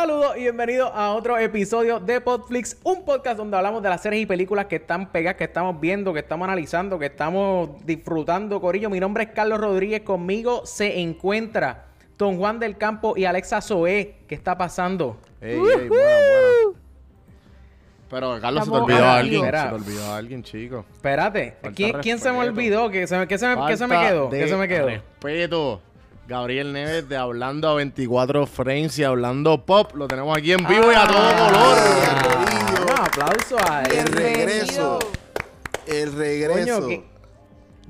Saludos y bienvenidos a otro episodio de Podflix, un podcast donde hablamos de las series y películas que están pegadas, que estamos viendo, que estamos analizando, que estamos disfrutando, Corillo. Mi nombre es Carlos Rodríguez, conmigo se encuentra Don Juan del Campo y Alexa Zoé. ¿Qué está pasando? Ey, ey, buena, buena. Pero Carlos se te olvidó a alguien. Mira. Se te olvidó a alguien, chico. Espérate, ¿quién, quién se me olvidó? ¿Qué se me, qué se me, qué se me quedó? ¿Qué se me quedó? Respeto. Gabriel Neves de Hablando a 24 Frames y Hablando Pop. Lo tenemos aquí en vivo y a todo color. Ah, un aplauso a él. El regreso. El regreso. Coño, qué,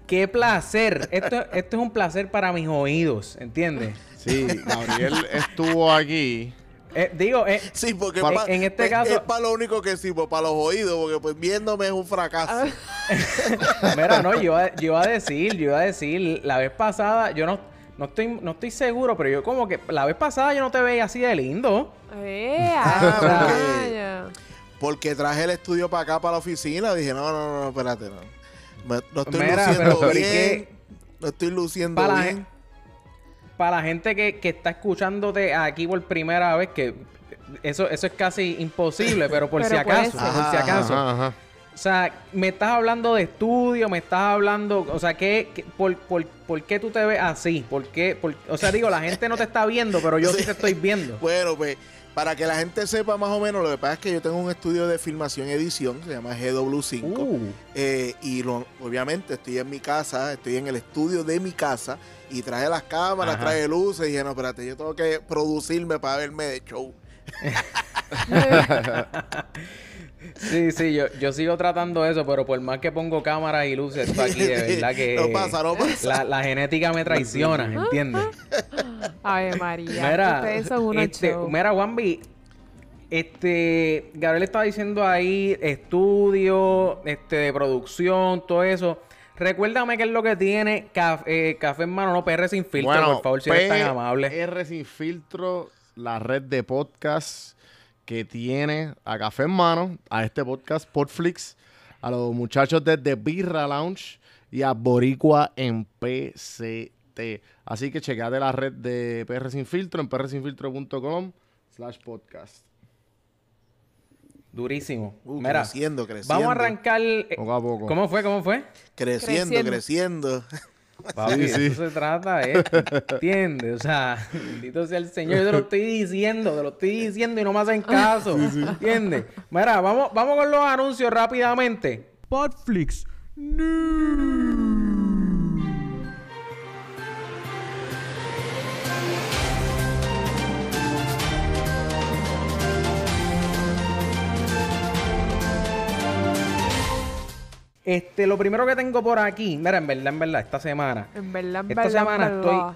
qué placer. Esto, esto es un placer para mis oídos, ¿entiendes? Sí, Gabriel estuvo aquí. Eh, digo, eh, Sí, porque En- este es- caso- es para lo único que sirvo, para los oídos, porque pues viéndome es un fracaso. mira, no, yo, iba- yo iba a decir, yo iba a decir, la vez pasada, yo no, no estoy, no estoy seguro, pero yo como que la vez pasada yo no te veía así de lindo. ¡Eh! Ah. Porque traje el estudio para acá, para la oficina. Dije, no, no, no, espérate, no. Me- no estoy Mira, luciendo pero- pero ¿y bien. qué? No estoy luciendo Para la, bien. gen- para la gente que, que está escuchándote aquí por primera vez, que eso, eso es casi imposible, pero por Pero si acaso, por si acaso. Ajá, ajá. O sea, me estás hablando de estudio, me estás hablando, o sea, ¿qué, qué- por, por, por qué tú te ves así? ¿Por qué? Por- o sea, digo, la gente no te está viendo, pero yo sí, Sí. te estoy viendo. Bueno, pues, para que la gente sepa más o menos, lo que pasa es que yo tengo un estudio de filmación y edición, se llama GW5. Uh, Eh, y lo- obviamente estoy en mi casa, estoy en el estudio de mi casa y traje las cámaras, Ajá. traje luces y dije, no, espérate, yo tengo que producirme para verme de show. sí, sí, yo, yo sigo tratando eso, pero por más que pongo cámaras y luces pa' aquí, de verdad que No pasa, no pasa. La, la genética me traiciona, ¿entiendes? Ave María. Mira, Ustedes son unos este, show. mira, Juanvi, este, Gabriel estaba diciendo ahí estudio, este, de producción, todo eso. Recuérdame qué es lo que tiene Café, Café en Mano, no PR sin filtro, por favor, si eres tan amable. PR sin filtro, la red de podcast que tiene a Café en Mano, a este podcast Podflix, a los muchachos desde Birra Lounge y a Boricua en PCT. Así que checate la red de PR sin filtro en prsinfiltro.com slash podcast. Durísimo. Uh, Mira, creciendo, creciendo. vamos a arrancar. eh, Poco a poco. ¿Cómo fue? ¿Cómo fue? Creciendo, creciendo. Papi, Sí, de sí. eso se trata, ¿eh? ¿Entiendes? O sea, bendito sea el Señor. Yo te lo estoy diciendo, te lo estoy diciendo y no me hacen caso. ¿Entiendes? Mira, vamos, vamos con los anuncios rápidamente. Podflix. Este, lo primero que tengo por aquí, mira, en verdad, en verdad, esta semana, En verdad, en Esta verdad, semana en estoy-.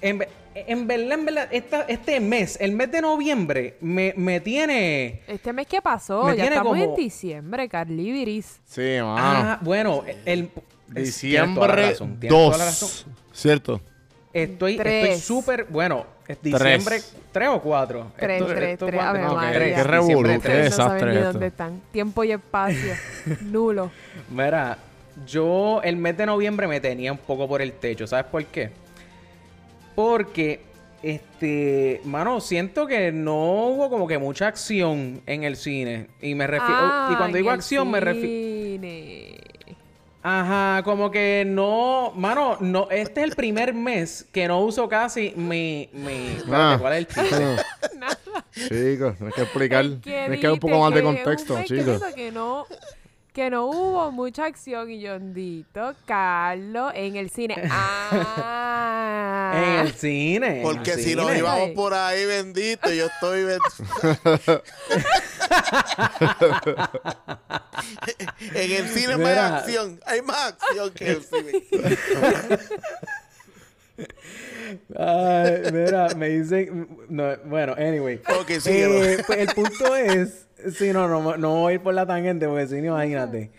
En, en verdad, en verdad, esta- este mes, el mes de noviembre, me, me tiene. Este mes que pasó, Me ya tiene estamos en diciembre, Carly Viris. Sí, mano. Ah, bueno, el. Diciembre razón, tienes toda la razón. 2. ¿Cierto? Estoy súper. Bueno, es diciembre. ¿Tres o cuatro? Tres, Esto- tres, esto tres, cuando- Ave no, tres, Qué tres. qué no desastre ni esto. dónde están. Tiempo y espacio. Nulo. Mira, yo el mes de noviembre me tenía un poco por el techo. ¿Sabes por qué? Porque, este, mano, siento que no hubo como que mucha acción en el cine. Y me refiero. Ah, y cuando en digo acción, me refiero. Ajá, como que no, mano, no, este es el primer mes que no uso casi mi, mi, espérate, Ah. ¿cuál es el chiste? Chicos, tienes que explicar. Tienes que dar un poco más de contexto, chicos. Que no, que no hubo mucha acción y yo dito, Carlos, en el cine. Ah. En el cine. en el Porque si nos íbamos por ahí, bendito, yo estoy... ben- en el cine más acción. Hay más acción que el cine. Ay, mira, me dicen, no, bueno, anyway. Ok, síguelo. Eh, pues el punto es, sí, no, no, no voy a ir por la tangente porque si no, imagínate.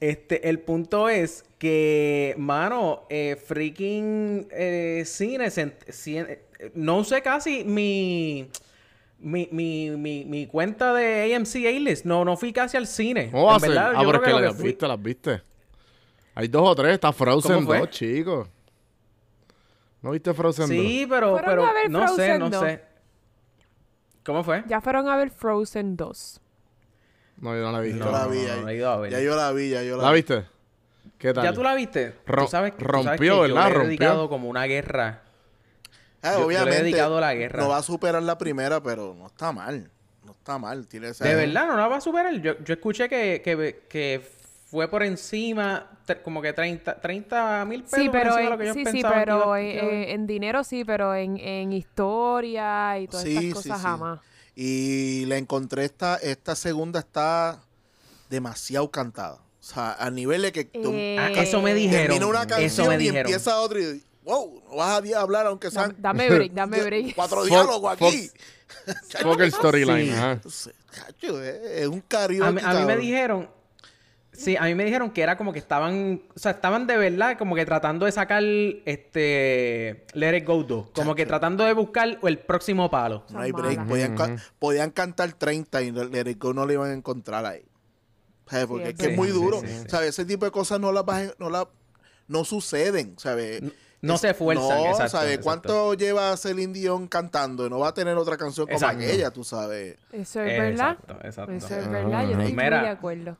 Este, el punto es que, mano, eh, freaking eh, cine, eh, no usé casi mi, mi, mi, mi, mi cuenta de AMC A-List. No, no fui casi al cine. ¿Cómo va a En ser? verdad, Ah, pero es que las fui- viste, las viste. Hay dos o tres. Está Frozen ¿Cómo fue? 2, chicos. ¿No viste Frozen 2? Sí, pero, pero a ver no sé, no sé. ¿Cómo fue? Ya fueron a ver Frozen 2. No, yo no la vi. Yo la vi, no, ya- no he ido a ver. Ya yo la vi, ya yo la, ¿La vi. viste? ¿Qué tal? ¿Ya tú la viste? Rom- Tú sabes, tú sabes rompió, que yo ¿verdad? le he Rompió. dedicado como una guerra. Ah, Yo- yo le he obviamente, dedicado la guerra. no va a superar la primera, pero no está mal. No está mal. Tiene esa- De verdad, no la va a superar. Yo, yo escuché que, que, que fue por encima, como que 30 mil pesos Sí, pero, de lo en, que sí, sí, que pero en, que haber. en- en dinero sí, pero en, en historia y todas Sí, sí, estas cosas sí. jamás. Y la encontré esta, esta segunda está demasiado cantada. O sea, a nivel de que tú Eh, Ah, eso me dijeron. termina una eso me y dijeron. empieza otra y wow, no vas a hablar aunque sean Dame break, dame break. cuatro diálogos aquí. Fuck el storyline, Sí. es, un karaoke. A mí, a mí me dijeron. Sí, a mí me dijeron que era como que estaban. O sea, estaban de verdad como que tratando de sacar este. Let It Go 2. Como que tratando de buscar el próximo palo. No hay break. Podían, ca- podían cantar 30 y Let It Go no le iban a encontrar ahí. ¿Sabes? Porque Sí, es que es muy duro. sí, sí. ¿Sabes? Ese tipo de cosas no las vas a- no la, no suceden. ¿Sabes? No se esfuerzan, No, exacto, ¿sabes? exacto. ¿Cuánto lleva Celine Dion cantando? No va a tener otra canción como Exacto. aquella, tú sabes. Eso es verdad. Exacto, exacto. Eso es verdad. Yo estoy muy de acuerdo.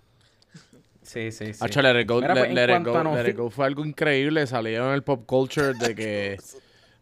Sí, sí, sí. Hacho, Let It Go, Mira, Let- pues, en Let It cuanto Go- a no- Let It Go fue algo increíble. Salió en el pop culture de que...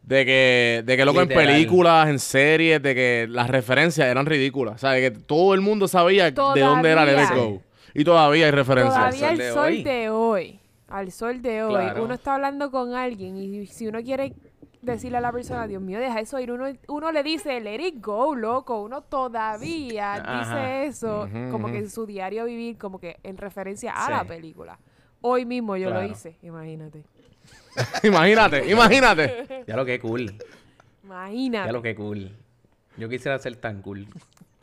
De que, de que loco en películas, en series, de que las referencias eran ridículas. O sea, de que todo el mundo sabía de dónde era Let It Todavía. Go. Y todavía hay referencias. Todavía al sol de hoy. de hoy, al sol de hoy, Claro. uno está hablando con alguien y si uno quiere decirle a la persona, Dios mío, deja eso ir, uno, uno le dice, let it go, loco, uno todavía Ajá. dice eso, como que en su diario vivir, como que en referencia a Sí. la película. Hoy mismo yo lo hice, imagínate. imagínate, imagínate. Ya lo que cool. Imagínate. Ya lo que cool. Yo quisiera ser tan cool.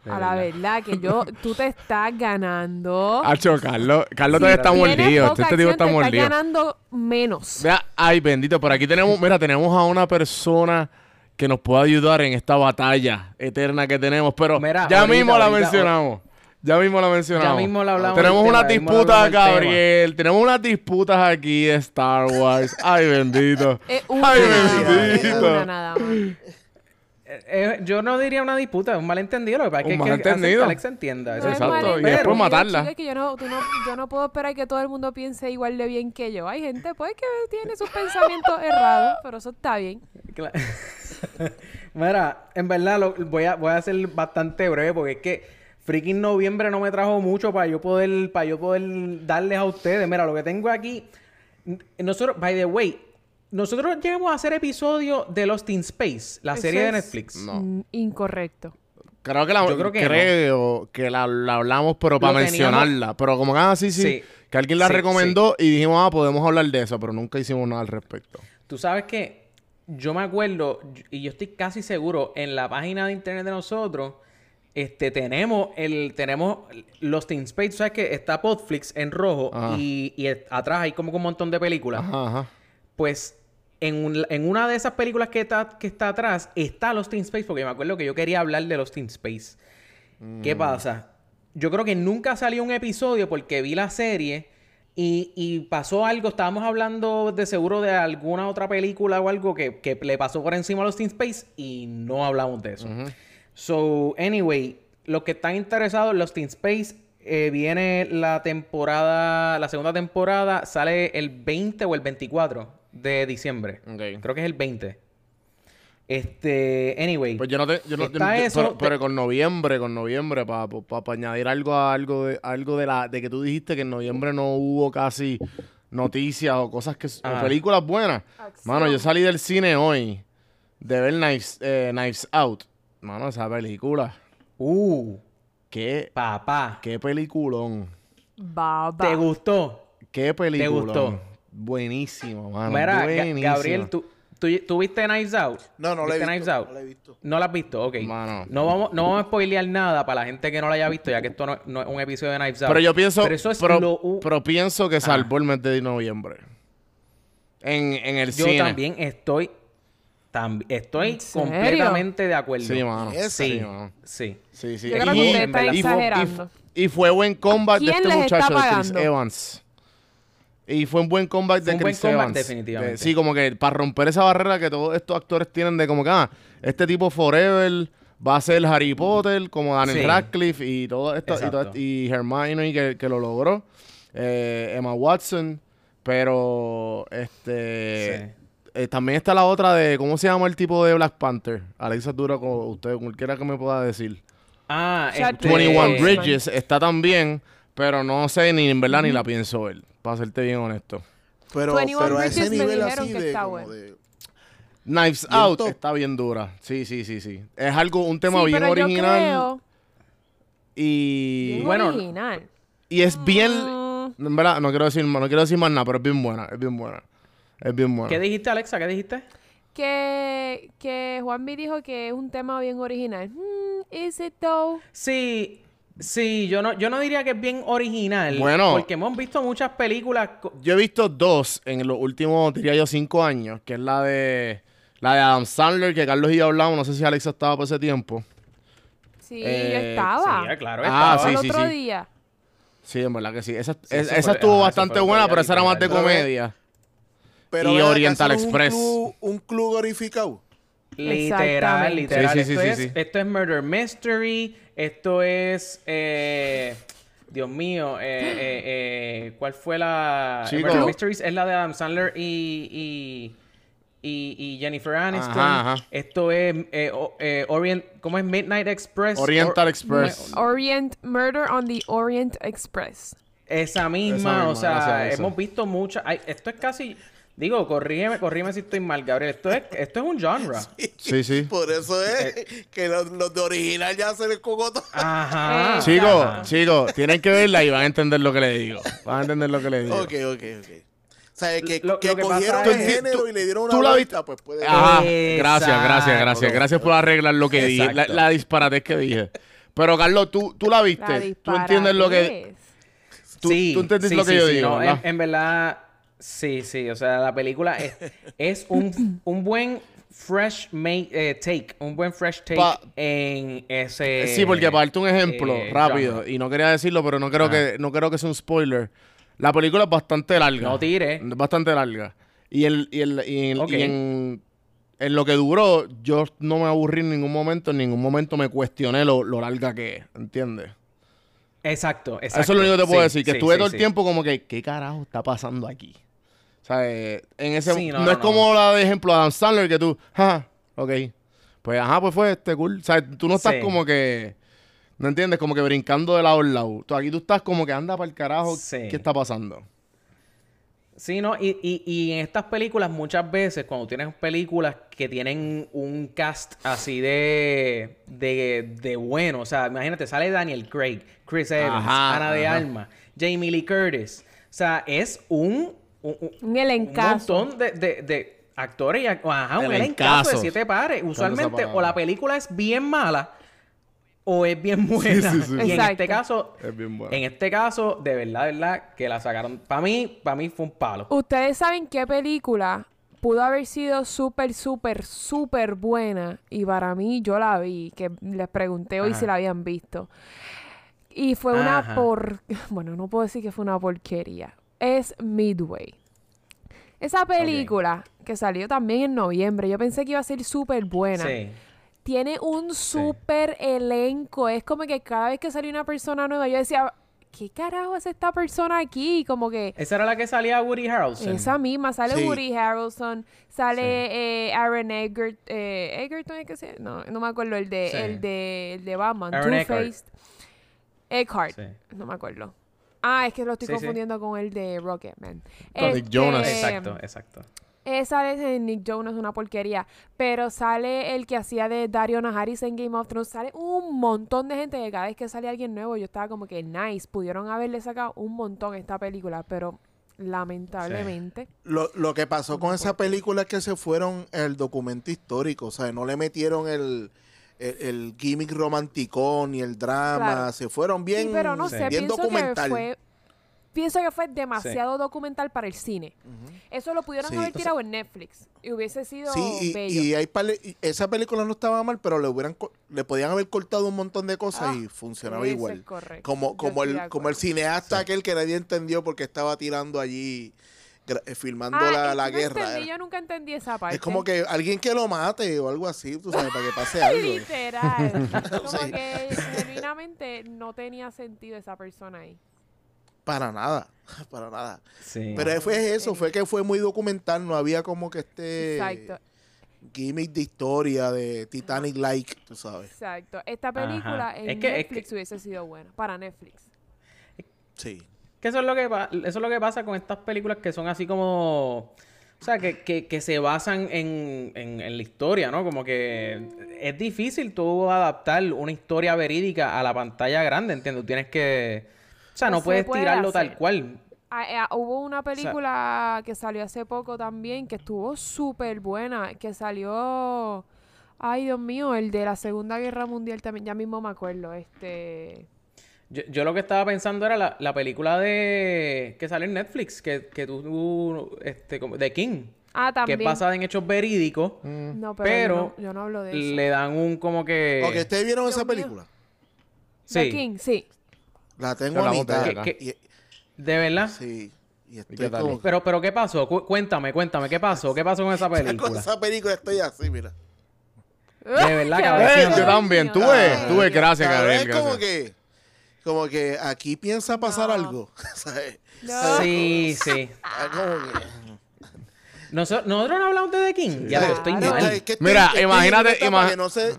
A la verdad que yo, tú te estás ganando. Hacho, Carlos, Carlos todavía está mordido. Este tipo está te estás mordido. ganando menos. Vea, ay, bendito. Por aquí tenemos, mira, tenemos a una persona que nos puede ayudar en esta batalla eterna que tenemos. Pero Mira, ya ahorita, mismo la ahorita, mencionamos. Ya mismo la mencionamos. Ya mismo la hablamos Tenemos unas tema, mismo disputas. Gabriel. Tenemos unas disputas aquí de Star Wars. Ay, bendito. Es una Ay, es bendito. una nada más. Eh, eh, yo no diría una disputa, es un malentendido. Lo que pasa es Un que hay que malentendido. Alex se entienda. Eso No Exacto, y malentendido, después matarla. que yo no, tú no, yo no puedo esperar que todo el mundo piense igual de bien que yo. Hay gente pues que tiene sus pensamientos errados, pero eso está bien. Cla- Mira, en verdad lo, voy, a, voy a ser bastante breve porque es que freaking noviembre no me trajo mucho para yo poder para yo poder darles a ustedes. Mira, lo que tengo aquí nosotros by the way, nosotros llegamos a hacer episodio de Lost in Space, la Eso serie de es- Netflix. No. Incorrecto. Creo que la, Yo creo que creo que la, la hablamos, pero para Lo teníamos- mencionarla. Pero como que, ah, sí, sí, Sí. Que alguien la Sí, recomendó y dijimos, ah, podemos hablar de eso, pero nunca hicimos nada al respecto. Tú sabes que yo me acuerdo, y yo estoy casi seguro, en la página de internet de nosotros, este, tenemos el, tenemos Lost in Space, sabes que está Podflix en rojo Ajá. y, atrás hay como que un montón de películas. Ajá, ajá. Pues en, un- en una de esas películas que está, que está atrás está Lost in Space, porque me acuerdo que yo quería hablar de Lost in Space. ¿Qué Mm. pasa? Yo creo que nunca salió un episodio porque vi la serie y, y pasó algo. Estábamos hablando de seguro de alguna otra película o algo que, que le pasó por encima a Lost in Space y no hablamos de eso. So, anyway, los que están interesados, Lost in Space eh, viene la temporada, la segunda temporada sale el 20 o el 24 de diciembre. Ok. Creo que es el 20. Este, anyway. Pues yo no te, yo no, Está yo- eso, pero, te- pero con noviembre, con noviembre, para añadir algo a algo de, algo de la, de que tú dijiste que en noviembre no hubo casi noticias o cosas que, o Ajá. películas buenas. Acción. Mano, yo salí del cine hoy de ver Knives, eh, Knives Out. Mano, esa película. uh, Qué, papá. qué peliculón. Baba. ¿Te gustó? Qué película. gustó? Buenísimo, mano. Mira, Ga- buenísimo. Gabriel, ¿tú, tú, tú viste Knives Out? No, no la he ¿Viste visto. Knives Out? No la he visto. ¿No la has visto? Ok. Mano. No vamos, no vamos a spoilear nada para la gente que no la haya visto, ya que esto no, no es un episodio de Knives Out. Pero yo pienso, Pero eso es pero, lo... u- pero pienso que salvó el mes de noviembre. En, en el Yo cine. también estoy... tam- estoy completamente de acuerdo. Sí, mano. Sí, Sí, mano. sí. Sí, sí. Yo creo que verdad- y fue- exagerando. Y fue buen comeback de ¿Quién este muchacho, de Chris? Evans. Y fue un buen comeback Fue de un buen Chris comeback, Evans. definitivamente. De- sí, como que para romper esa barrera que todos estos actores tienen de como que, ah, este tipo forever va a ser Harry Potter, como Daniel Sí. Radcliffe y todo esto, y, todo- y Hermione que, que lo logró, eh, Emma Watson, pero este eh, también está la otra de, ¿cómo se llama el tipo de Black Panther? Alexa Dura, con usted, cualquiera que me pueda decir. Ah, este- 21 Eh, Bridges está también, pero no sé ni en verdad ni la pienso ver, para serte bien honesto. Pero, 21 pero a ese nivel dijeron así que de, está como bueno. de- Knives Bien Out top. está bien dura. Sí, sí, sí, sí. Es algo, un tema Sí, bien pero yo original creo- y, bien Bueno, original. y es bien, Mm, en verdad, no quiero decir, no quiero decir más nada, pero es bien buena, es bien buena. Es bien buena. ¿Qué dijiste, Alexa? ¿Qué dijiste? que, que Juanvi dijo que es un tema bien original. Hmm, is it though? Sí, sí, yo no, yo no diría que es bien original. Bueno. Porque hemos visto muchas películas. Yo he visto dos en los últimos, diría yo, cinco años, que es la de la de Adam Sandler, que Carlos y yo hablamos, no sé si Alexa estaba por ese tiempo. Sí, Eh, yo estaba. Sí, claro, Ah, estaba. sí, el sí, otro sí. día. Sí, en verdad que sí. Esa, Sí, es- eso esa fue- estuvo eso bastante buena, pero esa era más de comedia. pero Y Oriental Express. Un club, un club glorificado. Literal, literal. Sí, sí, sí, esto, sí, es, sí. esto es Murder Mystery. Esto es. eh, Dios mío. eh, eh, eh, ¿Cuál fue la. Chico. Murder Mysteries es la de Adam Sandler y. y y, y Jennifer Aniston. Ajá, ajá. Esto es eh, o- eh, Orient, ¿cómo es Midnight Express? Oriental Or- Express. Orient, Murder on the Orient Express. Esa misma, Esa misma, o sea, hemos visto muchas. ay, Esto es casi. Digo, corrígeme, corrígeme si estoy mal, Gabriel. Esto es, esto es un genre. Sí, sí. Por eso es Eh. que los, los de original ya se les cogoto. Ajá. Chicos, chicos, tienen que verla y van a entender lo que le digo. Van a entender lo que le digo. Ok, ok, ok. O sea, que, Lo- que lo que pasa cogieron es- el género y le dieron una tú la vuelta, pues puede Ajá, gracias, gracias, gracias. Gracias por arreglar lo que dije, la, la disparatez que dije. Pero, Carlos, tú, tú la viste. La tú entiendes lo que. Tú, sí, tú entiendes sí, lo que sí, yo sí, digo. no, en verdad, sí, sí. O sea, la película es, es un, un buen fresh made, eh, take. Un buen fresh take Pa- en ese. Sí, porque para darte un ejemplo eh, rápido, genre. y no quería decirlo, pero no creo, Ajá. que, no creo que sea un spoiler. La película es bastante larga. No tire. Es Bastante larga. Y, el, y, el, y, en, y en, en lo que duró, yo no me aburrí en ningún momento. En ningún momento me cuestioné lo, lo larga que es. ¿Entiendes? Exacto, exacto. Eso es lo único que te puedo Sí, decir. Que sí, estuve sí, todo el tiempo como que, ¿qué carajo está pasando aquí? O sea, en ese, Sí, no, no, no, es como la de ejemplo Adam Sandler que tú, ajá, ok. Pues ajá, pues fue este cool. O sea, tú no estás Sí. como que, ¿no entiendes? Como que brincando de lado en lado. Tú, aquí tú estás como que anda para el carajo. Sí. ¿Qué está pasando? Sí, ¿no? Y, y, y en estas películas, muchas veces, cuando tienes películas que tienen un cast así de, de, de bueno, o sea, imagínate, sale Daniel Craig, Chris Evans, Ajá, Ana de. Alma, Jamie Lee Curtis. O sea, es un, un, un- Un elencazo. montón de, de, de actores y ac- ajá, un Elencazo. de siete pares. Usualmente, o la película es bien mala o es bien buena. sí, sí. Y en este caso, Es bien bueno. en este caso, de verdad, de verdad, que la sacaron. Para mí, para mí fue un palo. Ustedes saben qué película pudo haber sido súper, súper, súper buena. Y para mí, yo la vi, que les pregunté hoy Ajá. si la habían visto. Y fue una por... Bueno, no puedo decir que fue una porquería. Es Midway. Esa película que salió también en noviembre, yo pensé que iba a ser súper buena. Sí. Tiene un súper elenco. Es como que cada vez que salía una persona nueva, yo decía, ¿qué carajo es esta persona aquí? Como que Esa era la que salía Woody Harrelson. esa misma, sale Sí. Woody Harrelson, sale eh, Aaron Eggert, eh, Egerton, ¿es que se? No, no me acuerdo, el de, Sí. el de, el de Batman, Aaron Two-Faced. Eckhart, Sí. no me acuerdo. Ah, es que lo estoy Sí, sí. confundiendo con el de Rocketman. Con Nick Jonas. Exacto, exacto. Sale ese Nick Jonas, una porquería. Pero sale el que hacía de Dario Najaris en Game of Thrones. Sale un montón de gente que cada vez que sale alguien nuevo, yo estaba como que nice. Pudieron haberle sacado un montón a esta película, pero lamentablemente. Lo, lo que pasó con esa película es que se fueron el documento histórico, o sea, no le metieron el, el, el gimmick romanticón ni el drama, Claro. se fueron bien, sí, pero no sé, bien documental. que fue. Pienso que fue demasiado documental para el cine. Eso lo pudieron Sí, haber o sea- tirado en Netflix y hubiese sido Sí, y, bello. y hay pale- y esa película no estaba mal, pero le hubieran le podían haber cortado un montón de cosas Ah, y funcionaba Eso es igual. correcto. Como, Yo como el, como el cineasta aquel que nadie entendió porque estaba tirando allí filmando Ah, la, eh, la no guerra. entendí, yo nunca entendí esa parte. Es como que alguien que lo mate o algo así, tú sabes, para que pase algo. Literal. como Sí. que genuinamente no tenía sentido esa persona ahí. Para nada, para nada. Sí. Pero fue eso, Eh. fue que fue muy documental, no había como que este Exacto. gimmick de historia de Titanic-like, tú sabes. Exacto. Esta película Ajá. en Es que- es Netflix hubiese sido buena. Para Netflix. Sí. Que eso es lo que eso es lo que pasa con estas películas que son así como o sea, que, que, que se basan en, en, en la historia, ¿no? Como que es difícil tú adaptar una historia verídica a la pantalla grande, ¿entiendes? Tú tienes que... O sea, Pues no se puedes puede tirarlo hacer. tal cual. Ah, eh, hubo una película que salió hace poco también que estuvo súper buena, que salió, ay Dios mío, el de la Segunda Guerra Mundial también, ya mismo me acuerdo, este, Yo, yo lo que estaba pensando era la, la película de... que sale en Netflix, que, que tú... tú, este, como- de King, ah que también, es basada en hechos verídicos, no, pero, pero yo, no, yo no hablo de eso. le dan un como que... Ok, ¿ustedes vieron Dios esa mío. película? The Sí, King, sí. La tengo a Hablamos de mitad. de verdad. sí. Y estoy como- Pero, pero ¿qué pasó? Cu- cuéntame, cuéntame, ¿qué pasó? ¿Qué pasó con esa con película? esa película estoy así, mira. De verdad, cabrón. Yo también, tú ves, tú ves, gracias, Cabrón, Gabriel, Es como que, como que aquí piensa pasar No. algo. ¿sabes? No. Sí, sí. Ah, como que- Noso- nosotros no hablamos de The King. Ya, estoy Claro. mal. Es que este- Mira, este imagínate, es una etapa ima- que no sé-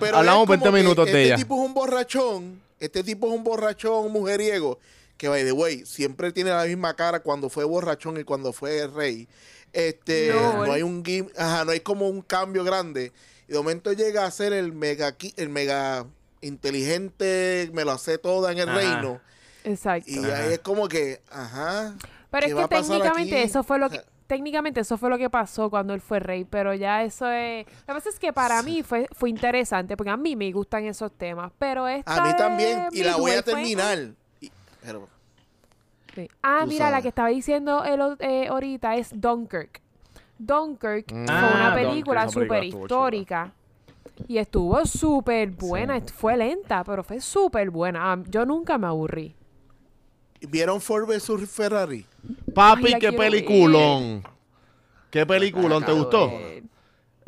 pero Hablamos es como 20 que minutos de este ella. tipo es un borrachón. Este tipo es un borrachón mujeriego. Que, by the way, siempre tiene la misma cara cuando fue borrachón y cuando fue rey. Este, No, hay un gim- ajá, no hay como un cambio grande. Y de momento llega a ser el mega, el mega inteligente, me lo hace toda en el Ajá. reino. Exacto. Y Ajá. ahí es como que, ajá. Pero ¿qué es va que a pasar técnicamente aquí? eso fue lo que técnicamente eso fue lo que pasó cuando él fue rey, pero ya eso es lo que pasa es que para mí fue fue interesante porque a mí me gustan esos temas, pero esta A mí también. Y la voy a fue- terminar. Y- pero, Sí. Ah, Tú mira, la que estaba diciendo él o- eh, ahorita es Dunkirk. Dunkirk Mm. fue Ah, una Dunkirk, película súper histórica. Y estuvo súper buena. Fue lenta, pero fue súper buena. Ah, yo nunca me aburrí. ¿Vieron Ford vs Ferrari? Papi, Ay, qué peliculón. ¿Qué peliculón? ¿Te gustó?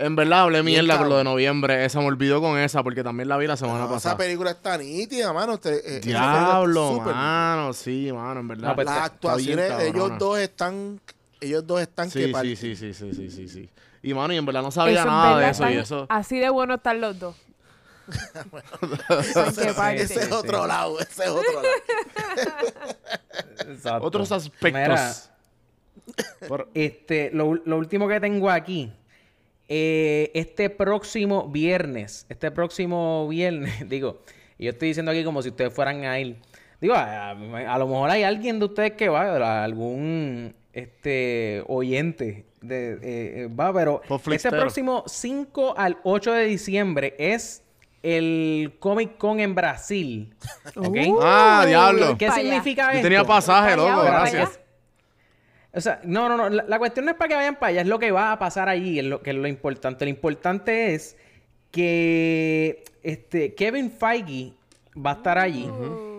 En verdad, hablé mierda con lo de noviembre. Esa me olvidó con esa porque también la vi la semana No, esa pasada. película está nítida, mano. Eh, Diablo, mano. Sí, mano, en verdad. No, pues, Las actuaciones, ellos dos están, ellos dos están que Sí, parten. sí, sí, sí, sí, sí, sí, sí. Y mano, y en verdad no sabía eso nada de eso y eso. Así de bueno están los dos. Parten. Ese es otro sí. lado, ese es otro lado. Exacto. Otros Mira, aspectos. Por- este, lo, lo último que tengo aquí. eh, este próximo viernes. Este próximo viernes, digo. Y yo estoy diciendo aquí como si ustedes fueran a ir. Digo, a, a lo mejor hay alguien de ustedes que va, algún este oyente de, eh, eh, va, pero este próximo 5 al 8 de diciembre es el Comic Con en Brasil. ¿Ok? Uh, Ah, diablo. ¿Qué allá. significa Yo esto? tenía pasaje, allá, loco, gracias. allá. O sea, no, no, no. La, la cuestión no es para que vayan para allá, es lo que va a pasar allí, es lo que es lo importante. Lo importante es que este Kevin Feige va a estar allí Uh,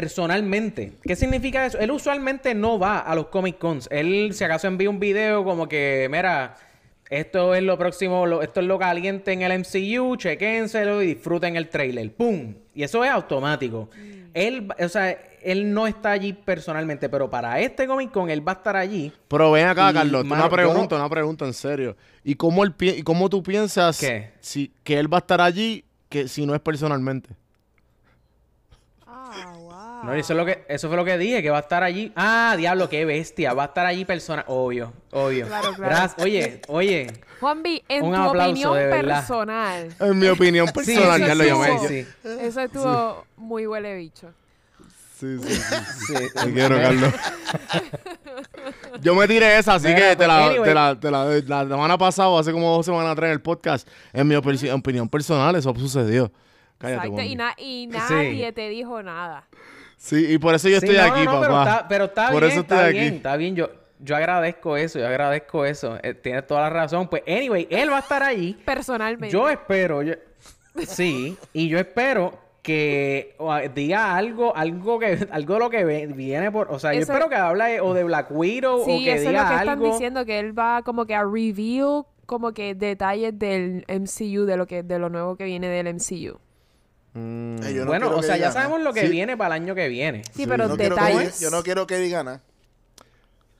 personalmente. ¿Qué significa eso? Él usualmente no va a los Comic Cons. Él, si acaso, envía un video como que, mira, esto es lo próximo, lo- esto es lo caliente en el MCU, chequénselo y disfruten el trailer. ¡Pum! Y eso es automático. Él, va- o sea, él no está allí personalmente, pero para este Comic Con él va a estar allí. Pero ven acá, Y, Carlos, mano, una pregunta, no- una pregunta en serio. ¿Y cómo, él pi- y cómo tú piensas ¿Qué? Si, que él va a estar allí que si no es personalmente? No, eso, es lo que, eso fue lo que dije, que va a estar allí. Ah, diablo, qué bestia. Va a estar allí persona. Obvio, obvio. Claro, claro. Gracias. Oye, oye. Juanvi, en Un tu aplauso, opinión de verdad. personal, En mi opinión personal, sí, ya lo llamé. sí, eso estuvo muy huele bicho. Sí, sí, sí. Sí. Te quiero, Carlos. Yo me tiré esa, así Mira, que te la, anyway. te la, te la, la semana pasada, hace como dos semanas atrás en el podcast, en mi opi- opinión personal, eso sucedió. Cállate, Exacto, y, na- y Sí. nadie te dijo nada. Sí, y por eso yo Sí, estoy no, aquí, no, no, papá. Pero está, pero está Por bien, eso está estoy bien, aquí. está bien. Yo, yo agradezco eso, yo agradezco eso. Eh, tienes toda la razón. Pues, anyway, él va a estar allí. Personalmente. Yo espero, yo- sí, y yo espero que o, a- diga algo, algo que, algo de lo que viene por, o sea, yo espero que hable o de Black Widow o Sí, que eso es lo diga que están diciendo, que él va como que a reveal como que detalles del MCU, de lo que de lo nuevo que viene del MCU. Mm. Eh, no bueno, quiero o que sea, ya diga nada. sabemos lo que Sí. viene para el año que viene. Sí, Sí, pero No que detalles. yo no quiero que diga nada.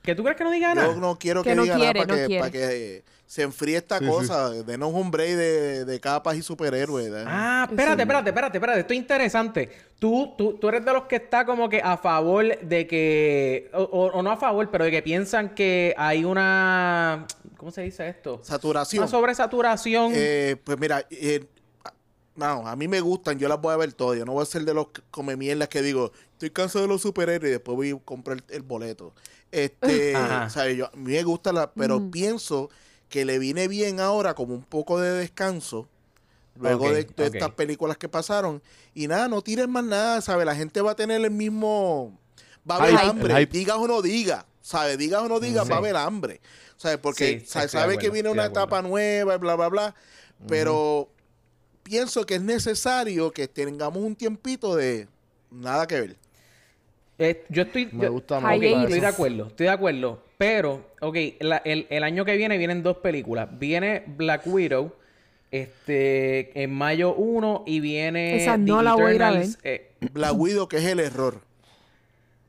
¿Que tú crees que no diga nada? Yo no quiero Que que, no diga quiere, nada para no que, para que se enfríe esta Sí, sí. cosa. Denos un break de, de capas y superhéroes. ¿eh? Ah, espérate, espérate, espérate, espérate. Esto es interesante. Tú, tú, tú eres de los que está como que a favor de que... O, o- o no a favor, pero de que piensan que hay una... ¿Cómo se dice esto? Saturación. Una sobresaturación. Eh, pues mira, eh, no, a mí me gustan, yo las voy a ver todas. Yo no voy a ser de los que come mierdas que digo, estoy cansado de los superhéroes y después voy a comprar el, el boleto. Este, sea, yo, a mí me gusta la, pero Mm. pienso que le viene bien ahora como un poco de descanso. Luego de, estas películas que pasaron. Y nada, no tiren más nada, ¿sabes? La gente va a tener el mismo. Va a haber Hype, hambre. Digas o no diga. ¿Sabes? Digas o no digas, Sí. va a haber hambre. ¿Sabes? Porque Sí, sí, sabe, que viene una etapa nueva y bla, bla, bla. Pero pienso que es necesario que tengamos un tiempito de nada que ver. Eh, yo estoy... Me yo- gusta, me Ok, gusta estoy de acuerdo, estoy de acuerdo. Pero, ok, la- el, el año que viene vienen dos películas. Viene Black Widow, este, en mayo 1 y viene... Esa no The la voy a ir a Eternals, eh, Black Widow, que es el error.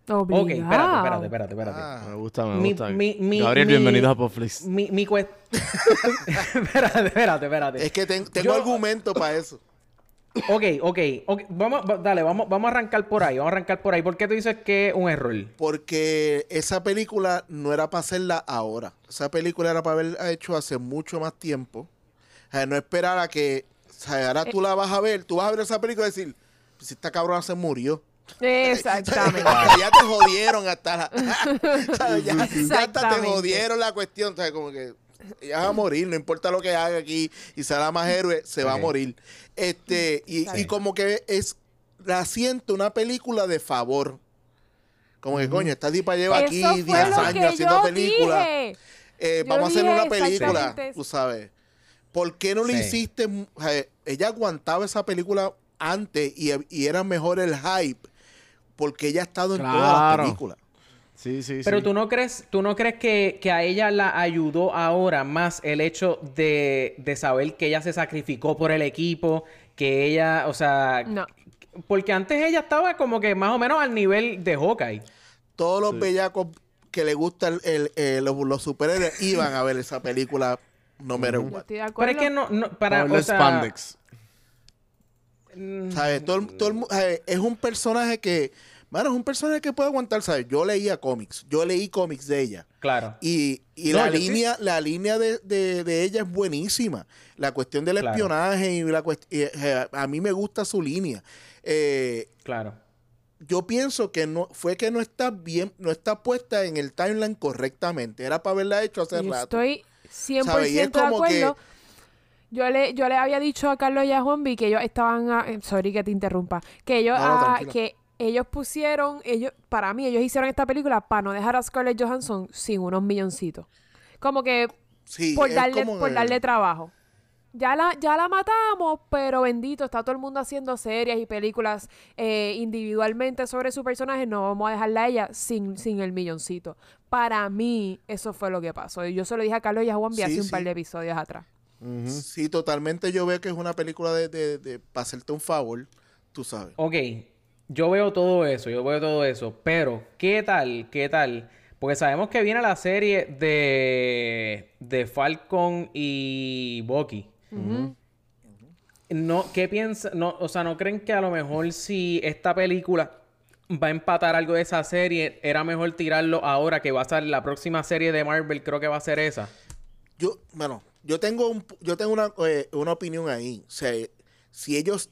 Ok, espérate, espérate, espérate, espérate. Ah. Me gusta, me Mi- gusta. mi- mi- Gabriel, mi- bienvenido a Popflix. Mi, mi cuest... espérate, espérate, espérate. Es que ten- tengo Yo- argumento para eso. Ok, ok, ok. Vamos, va- dale, vamos, vamos a arrancar por ahí, vamos a arrancar por ahí. ¿Por qué tú dices que es un error? Porque esa película no era para hacerla ahora. Esa película era para haberla hecho hace mucho más tiempo. O sea, no esperar a que. O sea, ahora tú la vas a ver, tú vas a ver esa película y decir, si esta cabrona se murió. Exactamente. ya te jodieron hasta la. ¿sabes? ya, ya hasta te jodieron la cuestión. O sea, como que ella va a morir, no importa lo que haga aquí y será más héroe, se va a morir. Este, y, como que es, la siento una película de favor. Como que, coño, esta tipa lleva aquí Eso 10 fue lo años que haciendo películas. Eh, vamos a hacer una película, tú sabes. ¿Por qué no le hiciste? sea, ella aguantaba esa película antes y, y era mejor el hype porque ella ha estado en todas las películas. Sí, sí, Pero sí. tú no crees, tú no crees que, que a ella la ayudó ahora más el hecho de, de saber que ella se sacrificó por el equipo, que ella, o sea, No. porque antes ella estaba como que más o menos al nivel de Hawkeye. Todos los Sí. bellacos que le gustan el, el- los, los superhéroes iban a ver esa película no de Pero es que no, no para, o sea, Spandex. Mm, ¿Sabes? Todo, el- todo el mu- ¿sabes? es un personaje que, mano, es un personaje que puede aguantar, ¿sabes? Yo leía cómics, yo leí cómics de ella. claro. Y, y No, la, sí. línea, la línea de, de- de ella es buenísima. La cuestión del Claro. espionaje y la y, a mí me gusta su línea. Eh, Claro. yo pienso que no fue que no está bien, no está puesta en el timeline correctamente. Era para haberla hecho hace rato. estoy 100% ¿Sabe? Y es de que- acuerdo. Yo le, yo le había dicho a Carlos y a Juanvi que ellos estaban... ah, eh, sorry que te interrumpa. Que ellos, No, que ellos pusieron... ellos Para mí, ellos hicieron esta película para no dejar a Scarlett Johansson sin unos milloncitos. Como que Sí, por darle, como por darle trabajo. Ya la, ya la matamos, pero bendito, está todo el mundo haciendo series y películas eh, individualmente sobre su personaje. No vamos a dejarla a ella sin, sin el milloncito. Para mí, eso fue lo que pasó. Y yo se lo dije a Carlos y a Juan Sí, hace un sí. par de episodios atrás. Ujú. Sí, totalmente yo veo que es una película de, de, de- para hacerte un favor, tú sabes. Ok, yo veo todo eso, yo veo todo eso, pero ¿qué tal? ¿Qué tal? Porque sabemos que viene la serie de, de Falcon y Bucky. No, ¿qué piensa? No, o sea, ¿no creen que a lo mejor si esta película va a empatar algo de esa serie, era mejor tirarlo ahora que va a ser la próxima serie de Marvel, creo que va a ser esa? Yo, bueno, yo tengo un, yo tengo una, eh, una opinión ahí. O sea, si ellos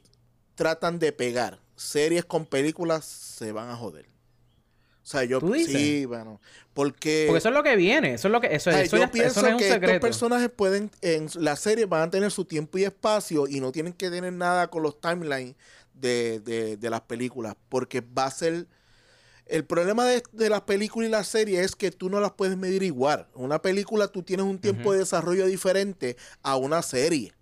tratan de pegar series con películas, se van a joder. O sea, yo ¿Tú dices? sí, bueno, porque, Porque eso es lo que viene, eso es lo que, eso, o sea, eso yo ya- eso pienso no es un que estos secreto. personajes pueden en la serie van a tener su tiempo y espacio y no tienen que tener nada con los timelines de, de, de las películas, porque va a ser el problema de, de las películas y las series es que tú no las puedes medir igual. Una película tú tienes un tiempo de desarrollo diferente a una serie.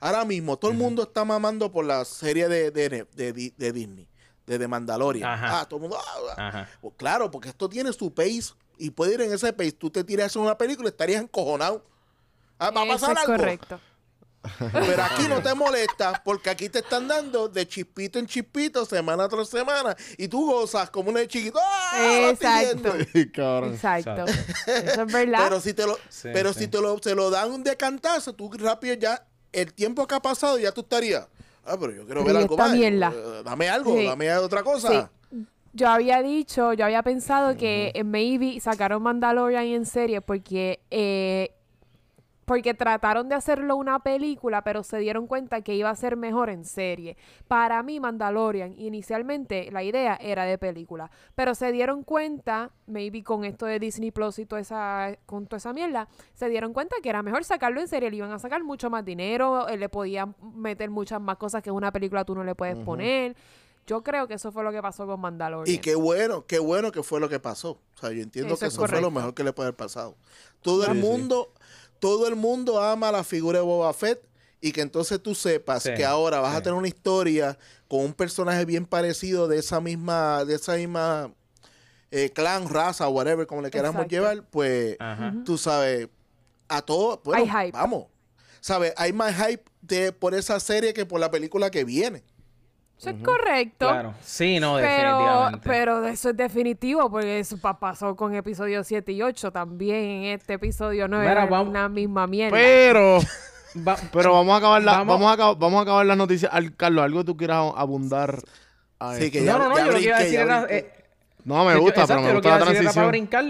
Ahora mismo todo el mundo está mamando por la serie de, de, de, Di- de Disney, de The Mandalorian. Ajá. Ah, todo el mundo. ah, ah. Pues claro, porque esto tiene su pace y puede ir en ese pace. Tú te tiras en una película y estarías encojonado. Ah, va a Eso pasar es algo. correcto. Pero aquí no te molesta porque aquí te están dando de chispito en chispito, semana tras semana, y tú gozas como un chiquito. ¡Ah, Exacto. Exacto. Eso es verdad. Pero si te lo, Sí, pero sí. si te lo, se lo dan un decantazo, tú rápido ya, el tiempo que ha pasado, ya tú estarías. Ah, pero yo quiero ver algo más. mierda. Eh, Dame algo, Sí. dame otra cosa. Sí. Yo había dicho, yo había pensado que eh, maybe sacaron Mandalorian en serie porque eh, porque trataron de hacerlo una película, pero se dieron cuenta que iba a ser mejor en serie. Para mí, Mandalorian, inicialmente la idea era de película, pero se dieron cuenta, maybe con esto de Disney Plus y toda esa, con toda esa mierda, se dieron cuenta que era mejor sacarlo en serie, le iban a sacar mucho más dinero, eh, le podían meter muchas más cosas que en una película tú no le puedes poner. Yo creo que eso fue lo que pasó con Mandalorian. Y qué bueno, qué bueno que fue lo que pasó. O sea, yo entiendo Eso que es eso fue lo mejor que le puede haber pasado. Todo el sí. Todo el mundo ama la figura de Boba Fett y que entonces tú sepas Sí, que ahora vas a tener una historia con un personaje bien parecido de esa misma, de esa misma eh, clan, raza, whatever, como le queramos Exacto. llevar, pues Ajá. tú sabes, a todo, bueno, Hay hype. vamos. ¿Sabes? Hay más hype de, por esa serie que por la película que viene. Eso es correcto. Claro. Sí, no, Pero, definitivamente. pero eso es definitivo, porque eso pa- pasó con episodio 7 y 8 también. En este episodio no Mira, era vamos- una misma mierda. Pero, Va- pero vamos a acabar la, Vamos- vamos, a acabar, vamos a acabar las noticias. Al, Carlos, algo que tú quieras abundar. a Sí, que ya- no, no, no, ya yo lo que iba a decir era... eh, No, me yo- gusta, exacto, pero me gusta la para transición. brincar.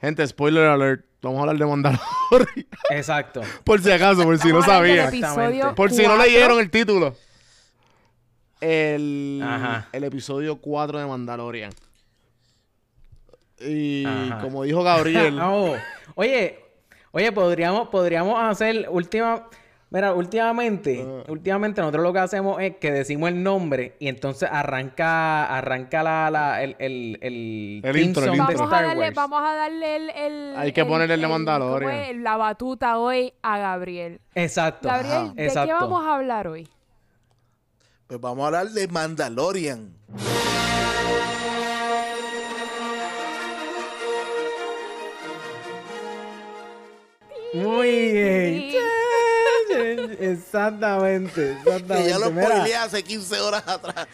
Gente, spoiler alert. Vamos a hablar de Mandalorian. Exacto. por si acaso, por si no sabían. Por si no leyeron el título. El, Ajá. el episodio 4 de Mandalorian. Y Ajá. como dijo Gabriel, No. Oye, oye, podríamos, podríamos hacer última. Mira, últimamente, Ah. últimamente nosotros lo que hacemos es que decimos el nombre y entonces arranca, arranca la, la- el, el, el, intro, el. Vamos a darle, vamos a darle el, el- Hay que el- ponerle el Mandalorian. La batuta hoy a Gabriel. Exacto. Gabriel, ¿de Exacto. qué vamos a hablar hoy? Pues vamos a hablar de Mandalorian. Muy bien. Exactamente, exactamente. Que ya lo spoileé hace 15 horas atrás.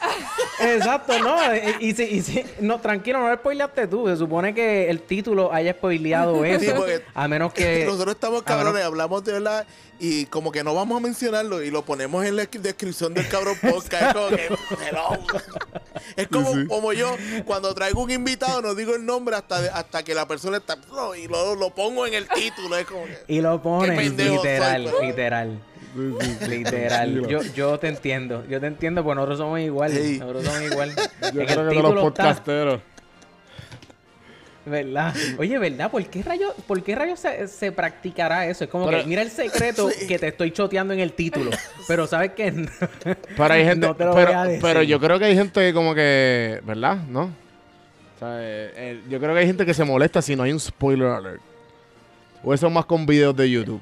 Exacto, no. Y, si, y si- no, tranquilo, no lo spoileaste tú. Se supone que el título haya spoileado eso. porque a menos que. Nosotros estamos a menos- cabrones, hablamos de verdad y como que no vamos a mencionarlo y lo ponemos en la descripción del cabrón podcast. Es como que, hello. Es como, Sí, sí. como yo, cuando traigo un invitado, no digo el nombre hasta, de- hasta que la persona está. y lo, lo pongo en el título. Es como que. Y lo pones soy, literal, pero- literal. Sí, sí, sí. Literal. Yo, yo te entiendo. Yo te entiendo, pues nosotros somos igual. Sí. Nosotros somos igual. yo En creo el que los título está- podcasteros. ¿Verdad? Oye, ¿verdad? ¿Por qué rayos, por qué rayos se, se practicará eso? Es como Pero- que mira el secreto Sí. que te estoy choteando en el título. Pero sabes que Pero hay gente, No te lo pero, voy a decir. pero yo creo que hay gente que como que, ¿verdad? ¿No? O sea, eh, eh, yo creo que hay gente que se molesta si no hay un spoiler alert. O eso más con videos de YouTube.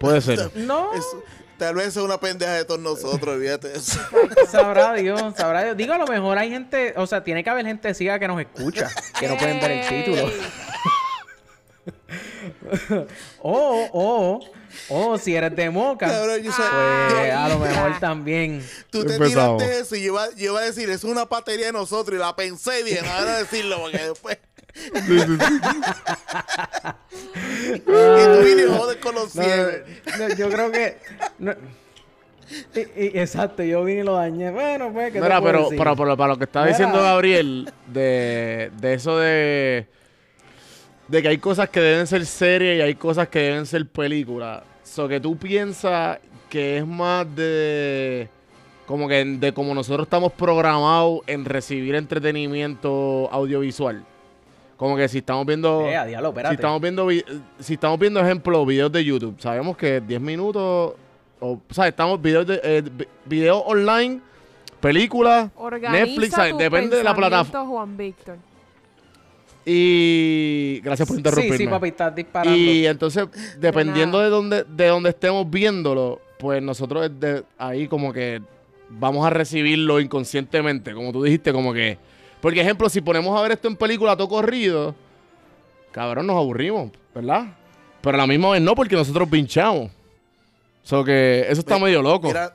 Puede ser. no. es- tal vez es una pendeja de todos nosotros, olvídate de eso. Sabrá Dios, sabrá Dios. Digo, a lo mejor hay gente, o sea, tiene que haber gente ciega que nos escucha, que no pueden ver el título. O, o, o si eres de Moca, Cabrón, yo sé- pues yo- a lo mejor también. Tú te Empezamos. tiraste eso y yo iba, yo iba a decir, es una patería de nosotros y la pensé y dije, no voy a decirlo porque después. Y tú vienes y jodes con los No, yo creo que. no. Y- y- exacto, yo vine y lo dañé. Bueno, pues, ¿qué te Mira, pero, decir? pero, pero para lo que estaba Mira. diciendo Gabriel, de, de eso de, de que hay cosas que deben ser series y hay cosas que deben ser películas. So que tú piensas que es más de como que de como nosotros estamos programados en recibir entretenimiento audiovisual. Como que si estamos viendo Eh, a diablo, si estamos viendo vi- si estamos viendo ejemplo videos de YouTube, sabemos que 10 minutos o, o sea, estamos videos de eh, vi- videos online, películas, Netflix, depende de la plataforma. Juan Víctor. Y gracias por interrumpirme. Sí, sí, papi, estás disparando. y entonces dependiendo nada. de dónde de dónde estemos viéndolo, pues nosotros desde ahí como que vamos a recibirlo inconscientemente, como tú dijiste, como que... Porque ejemplo, si ponemos a ver esto en película todo corrido, cabrón, nos aburrimos, ¿verdad? Pero a la misma vez no, porque nosotros pinchamos. So que eso está medio loco. Mira,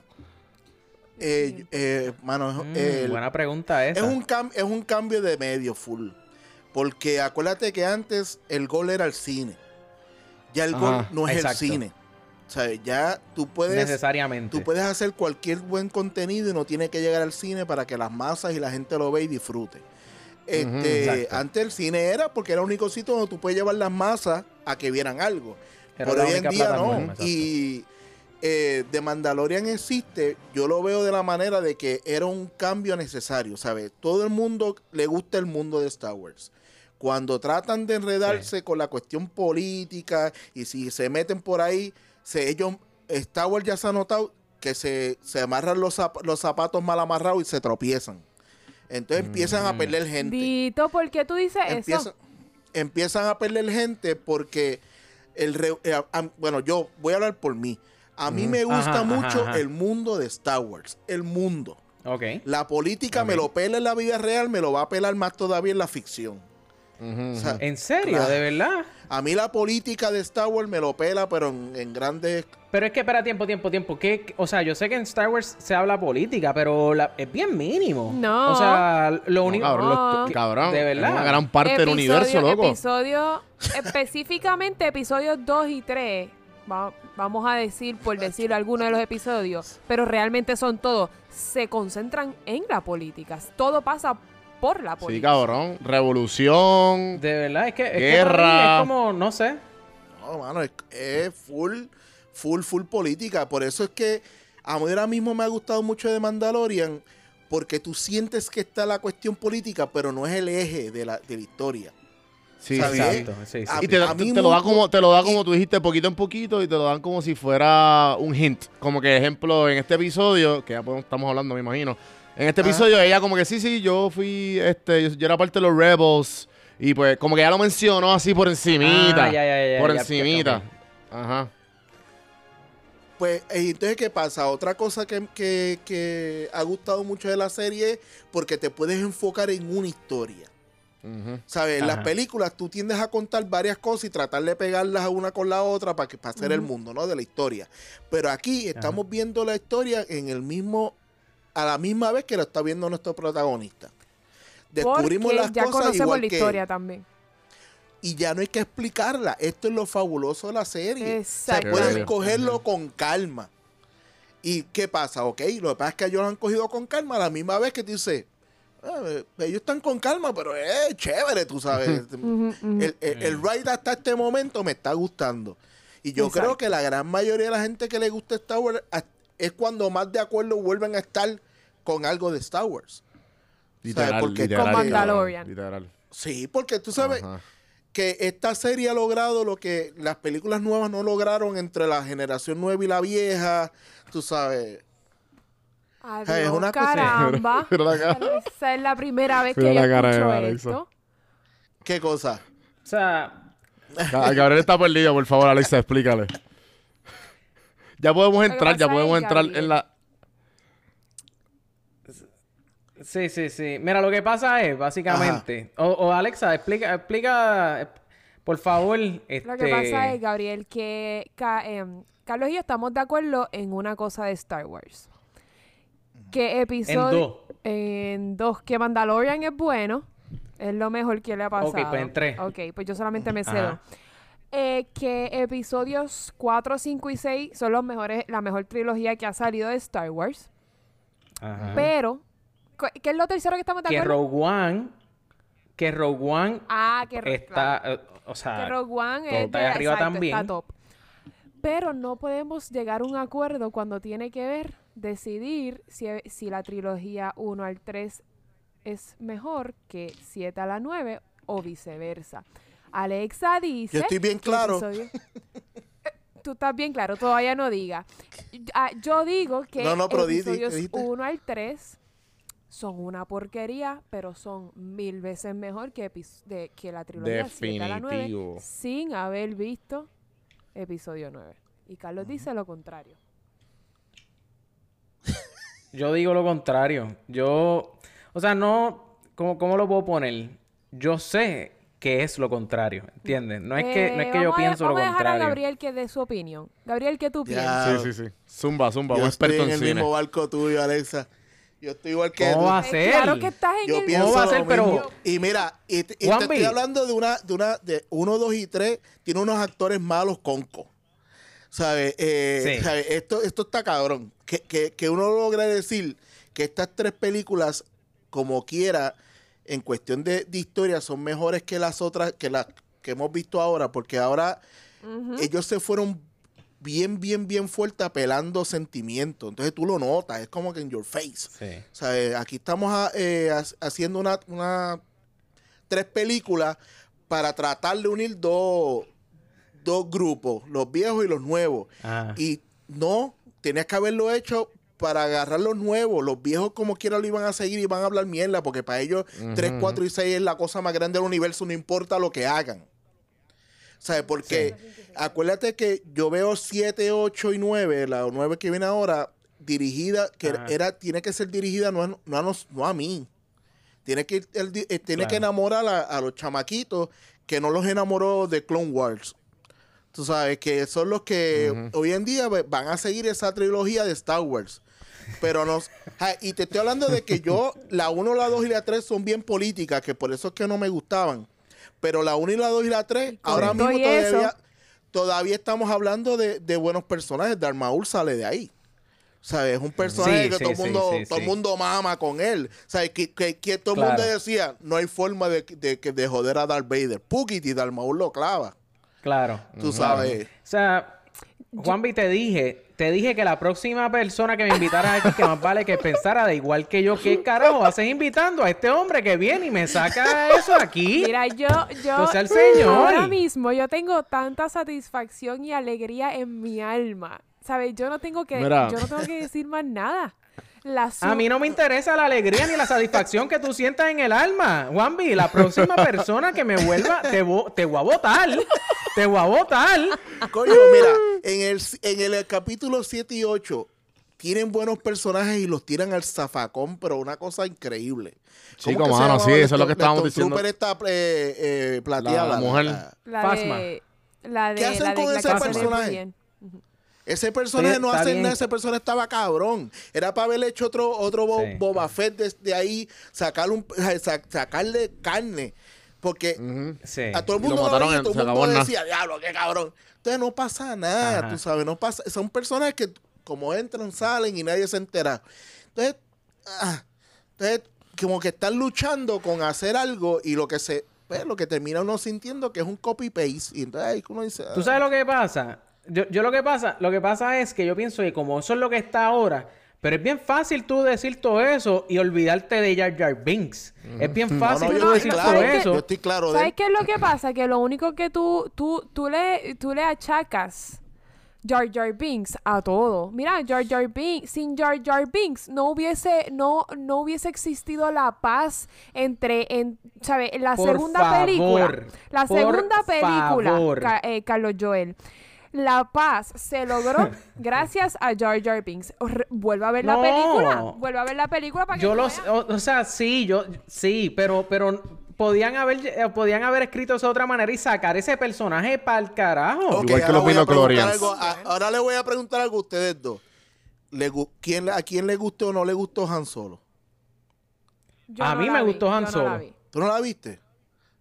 eh, eh, mano, es- Mm, el- buena pregunta esa. es, un cam- es un cambio de medio full. Porque acuérdate que antes el gol era el cine. Ya el Ajá, gol no es exacto. el cine. O sea, ya tú puedes, Necesariamente. tú puedes hacer cualquier buen contenido y no tiene que llegar al cine para que las masas y la gente lo vea y disfrute. Este, antes el cine era porque era el único sitio donde tú puedes llevar las masas a que vieran algo. Era Pero hoy en día no. Y eh, The Mandalorian existe, yo lo veo de la manera de que era un cambio necesario, ¿sabes? Todo el mundo le gusta el mundo de Star Wars. Cuando tratan de enredarse con la cuestión política y si se meten por ahí, se, ellos, Star Wars ya se ha notado que se, se amarran los, zap- los zapatos mal amarrados y se tropiezan. Entonces empiezan a Mm. perder gente Dito, ¿por qué tú dices empiezan, eso? empiezan a perder gente porque el re- eh, a- bueno yo voy a hablar por mí a mí me gusta Ajá, mucho ajá. el mundo de Star Wars el mundo Ok. la política me lo pela en la vida real me lo va a pelar más todavía en la ficción O sea. ¿En serio? ¿De verdad? a mí la política de Star Wars me lo pela pero en, en grandes Pero es que, espera, tiempo, tiempo, tiempo. ¿Qué, qué- o sea, yo sé que en Star Wars se habla política, pero la- es bien mínimo. No. O sea, lo No, único... cabrón, No. cabrón, ¿De es verdad? una gran parte del universo, loco. Episodio, específicamente episodios 2 y 3, va- vamos a decir, por decir algunos de los episodios, pero realmente son todos, se concentran en la política. Todo pasa por la Sí, cabrón. Revolución. De verdad, es que... Es que Guerra. es como, no sé. no mano es, es full full full política por eso es que a mí ahora mismo me ha gustado mucho de Mandalorian porque tú sientes que está la cuestión política pero no es el eje de la, de la historia Sí, ¿Sabes? Exacto, sí, sí. A- Y te, a te- mí te lo da como te lo da como y- tú dijiste poquito en poquito y te lo dan como si fuera un hint como que ejemplo en este episodio que ya podemos- estamos hablando me imagino en este Ajá. episodio ella como que sí sí yo fui este yo, yo era parte de los rebels y pues como que ya lo mencionó así por encimita Ah, ya, ya, ya, por ya, encimita ajá Pues, eh, entonces, ¿qué pasa? Otra cosa que, que- que ha gustado mucho de la serie es porque te puedes enfocar en una historia. ¿Sabes? En las películas tú tiendes a contar varias cosas y tratar de pegarlas a una con la otra para, que, para hacer el mundo, ¿no? De la historia. Pero aquí estamos viendo la historia en el mismo, a la misma vez que lo está viendo nuestro protagonista. Descubrimos Porque las ya cosas conocemos igual la historia también. y ya no hay que explicarla. Esto es lo fabuloso de la serie. Se Exacto. puede Qué cogerlo con calma. ¿Y qué pasa? Ok, lo que pasa es que ellos lo han cogido con calma a la misma vez que tú dices, "Ah, eh, ellos están con calma, pero es chévere, tú sabes. El, el, el ride hasta este momento me está gustando. Y yo Exacto. creo que la gran mayoría de la gente que le gusta Star Wars es cuando más de acuerdo vuelven a estar con algo de Star Wars. literal, porque- literal, Con Mandalorian. literal Sí, porque tú sabes, Ajá. que esta serie ha logrado lo que las películas nuevas no lograron entre la generación nueva y la vieja, tú sabes. Adiós, es una cosa- caramba. Cara. Esa es la primera vez Mira que yo la cara de escucho esto. ¿Qué cosa? O sea, Ga- Gabriel está perdido, por favor, Alexa, explícale. Ya podemos entrar, ya podemos entrar Gabriel, en la. Sí, sí, sí. Mira, lo que pasa es, básicamente... O, o Alexa, explica, explica, por favor, este... Lo que pasa es, Gabriel, que ca- em, Carlos y yo estamos de acuerdo en una cosa de Star Wars. Que En episodio... dos. En dos. Que Mandalorian es bueno. Es lo mejor que le ha pasado. Ok, pues en tres. Ok, pues yo solamente me cedo. Eh, que episodios 4, 5 y 6 son los mejores, la mejor trilogía que ha salido de Star Wars. Ajá. Pero, ¿qué es lo tercero que estamos de que acuerdo? Rogue One... Que Rogue One ah, que está... claro. eh, o sea... Que Rogue One es está de- ahí arriba exacto, también. está top. Pero no podemos llegar a un acuerdo cuando tiene que ver decidir si, si la trilogía 1 al 3 es mejor que 7 a la 9 o viceversa. Alexa dice... Yo estoy bien claro. episodio- Eh, Tú estás bien claro, todavía no diga. Ah, Yo digo que No, no, pero di- di- episodios dijiste. 1 al 3 son una porquería, pero son mil veces mejor que, epis- de, que la trilogía 7 a la 9 Definitivo. sin haber visto episodio 9. Y Carlos dice lo contrario. Yo digo lo contrario. Yo, o sea, no, ¿cómo, cómo lo puedo poner? Yo sé que es lo contrario, ¿entiendes? No es que, no es Eh, que yo vamos a- pienso lo vamos a dejar a contrario. Gabriel que dé su opinión. Gabriel, ¿qué tú Ya. piensas? Sí, sí, sí. Zumba, zumba. Yo Un estoy experto en en el cine. mismo barco tuyo, Alexa. Yo estoy igual que ¿Cómo tú. va a ser? Claro que estás en Yo el pienso ¿Cómo va a ser? Pero-. Y mira, y, te- y te Juanvi. estoy hablando de una, de una, de uno, dos y tres, tiene unos actores malos conco. ¿Sabes? Eh. Esto, esto está cabrón. Que, que, que uno logra decir que estas tres películas, como quiera, en cuestión de, de historia, son mejores que las otras, que las que hemos visto ahora, porque ahora ellos se fueron bien, bien, bien fuerte apelando sentimientos. Entonces tú lo notas, es como que en your face. Sí. O sea, eh, aquí estamos ah, eh, ha- haciendo una, una- tres películas para tratar de unir dos, dos grupos, los viejos y los nuevos. Ah. Y no, tenías que haberlo hecho para agarrar los nuevos. Los viejos como quiera lo iban a seguir y van a hablar mierda, porque para ellos Ujú, 3, ujú. 4 y 6 es la cosa más grande del universo, no importa lo que hagan. ¿Sabes? Porque acuérdate que yo veo 7, 8 y 9, la 9 que viene ahora, dirigida, que Ajá. era, tiene que ser dirigida no a, no a, nos- no a mí. Tiene que, el eh, tiene que enamorar a, a los chamaquitos que no los enamoró de Clone Wars. Tú sabes que son los que hoy en día van a seguir esa trilogía de Star Wars. Pero nos. ja, y te estoy hablando de que yo, la 1, la 2 y la 3 son bien políticas, que por eso es que no me gustaban. Pero la 1 y la 2 y la 3, ahora mismo todavía, todavía estamos hablando de, de buenos personajes. Darmaul sale de ahí. ¿Sabes? Es un personaje Sí, que sí, todo el sí, mundo, sí, todo mundo mama con él. ¿Sabes? Que, que, que todo el Claro. mundo decía, no hay forma de, de, de, de joder a Darth Vader. Pukit y Darmaul lo clava. Claro. Tú sabes. O sea, Juanvi, te dije, te dije que la próxima persona que me invitara aquí, que más vale que pensara de igual que yo, ¿qué carajo haces invitando a este hombre que viene y me saca eso aquí? Mira, yo, yo, Pues el señor. ahora mismo yo tengo tanta satisfacción y alegría en mi alma. ¿Sabes? Yo no tengo que, Mira. yo no tengo que decir más nada. La su- A mí no me interesa la alegría ni la satisfacción que tú sientas en el alma. Juanvi, la próxima persona que me vuelva, te, vo- te voy a votar. Te voy a votar. Coño, mira, en el, en el capítulo 7 y 8 tienen buenos personajes y los tiran al zafacón, pero una cosa increíble. Chico, ¿Cómo que mano, sí, la eso es lo que estábamos la diciendo. Esta eh, eh, plateada. La mujer. la de, la de, ¿Qué hacen la de con la ese personaje? Ese personaje Sí, no hace bien. nada, ese personaje estaba cabrón. Era para haber hecho otro, otro Bo- Sí. Boba Fett desde ahí, sacarle, un, sa- sacarle carne. Porque. Sí. a todo el lo mundo lo mataron veía, en- todo el mundo nada. decía, diablo, qué cabrón. Entonces no pasa nada, Ajá. tú sabes, no pasa. Son personas que como entran, salen y nadie se entera. Entonces, ah, entonces como que están luchando con hacer algo y lo que se, pues, lo que termina uno sintiendo que es un copy paste. Y entonces ahí uno dice, ¿Tú sabes lo que pasa? Yo, yo lo que pasa, lo que pasa es que yo pienso que como eso es lo que está ahora, pero es bien fácil tú decir todo eso y olvidarte de Jar Jar Binks. Es bien No, fácil no, tú yo decir estoy todo claro, ¿sabes eso. yo estoy claro de ¿Sabes qué es lo que pasa? Que lo único que tú, tú, tú, le, tú le achacas Jar Jar Binks a todo. Mira, Jar Jar Binks, sin Jar Jar Binks no hubiese, no, no hubiese existido la paz entre, en, ¿sabes? La Por segunda favor, película. La por segunda película, favor. Ca- eh, Carlos Joel. La paz se logró gracias a Jar Jar Binks. Vuelve a ver la película. Vuelve a ver la película para que Yo los, o, o sea, sí, yo, sí, pero, pero podían haber, eh, podían haber escrito eso de otra manera y sacar ese personaje para el carajo. Igual que ahora los Midichlorians. ahora le voy a preguntar algo a ustedes dos. Le gu- ¿quién, ¿A quién le gustó o no le gustó Han Solo? Yo a no mí me vi, gustó Han yo no la Solo. vi. ¿Tú no la viste?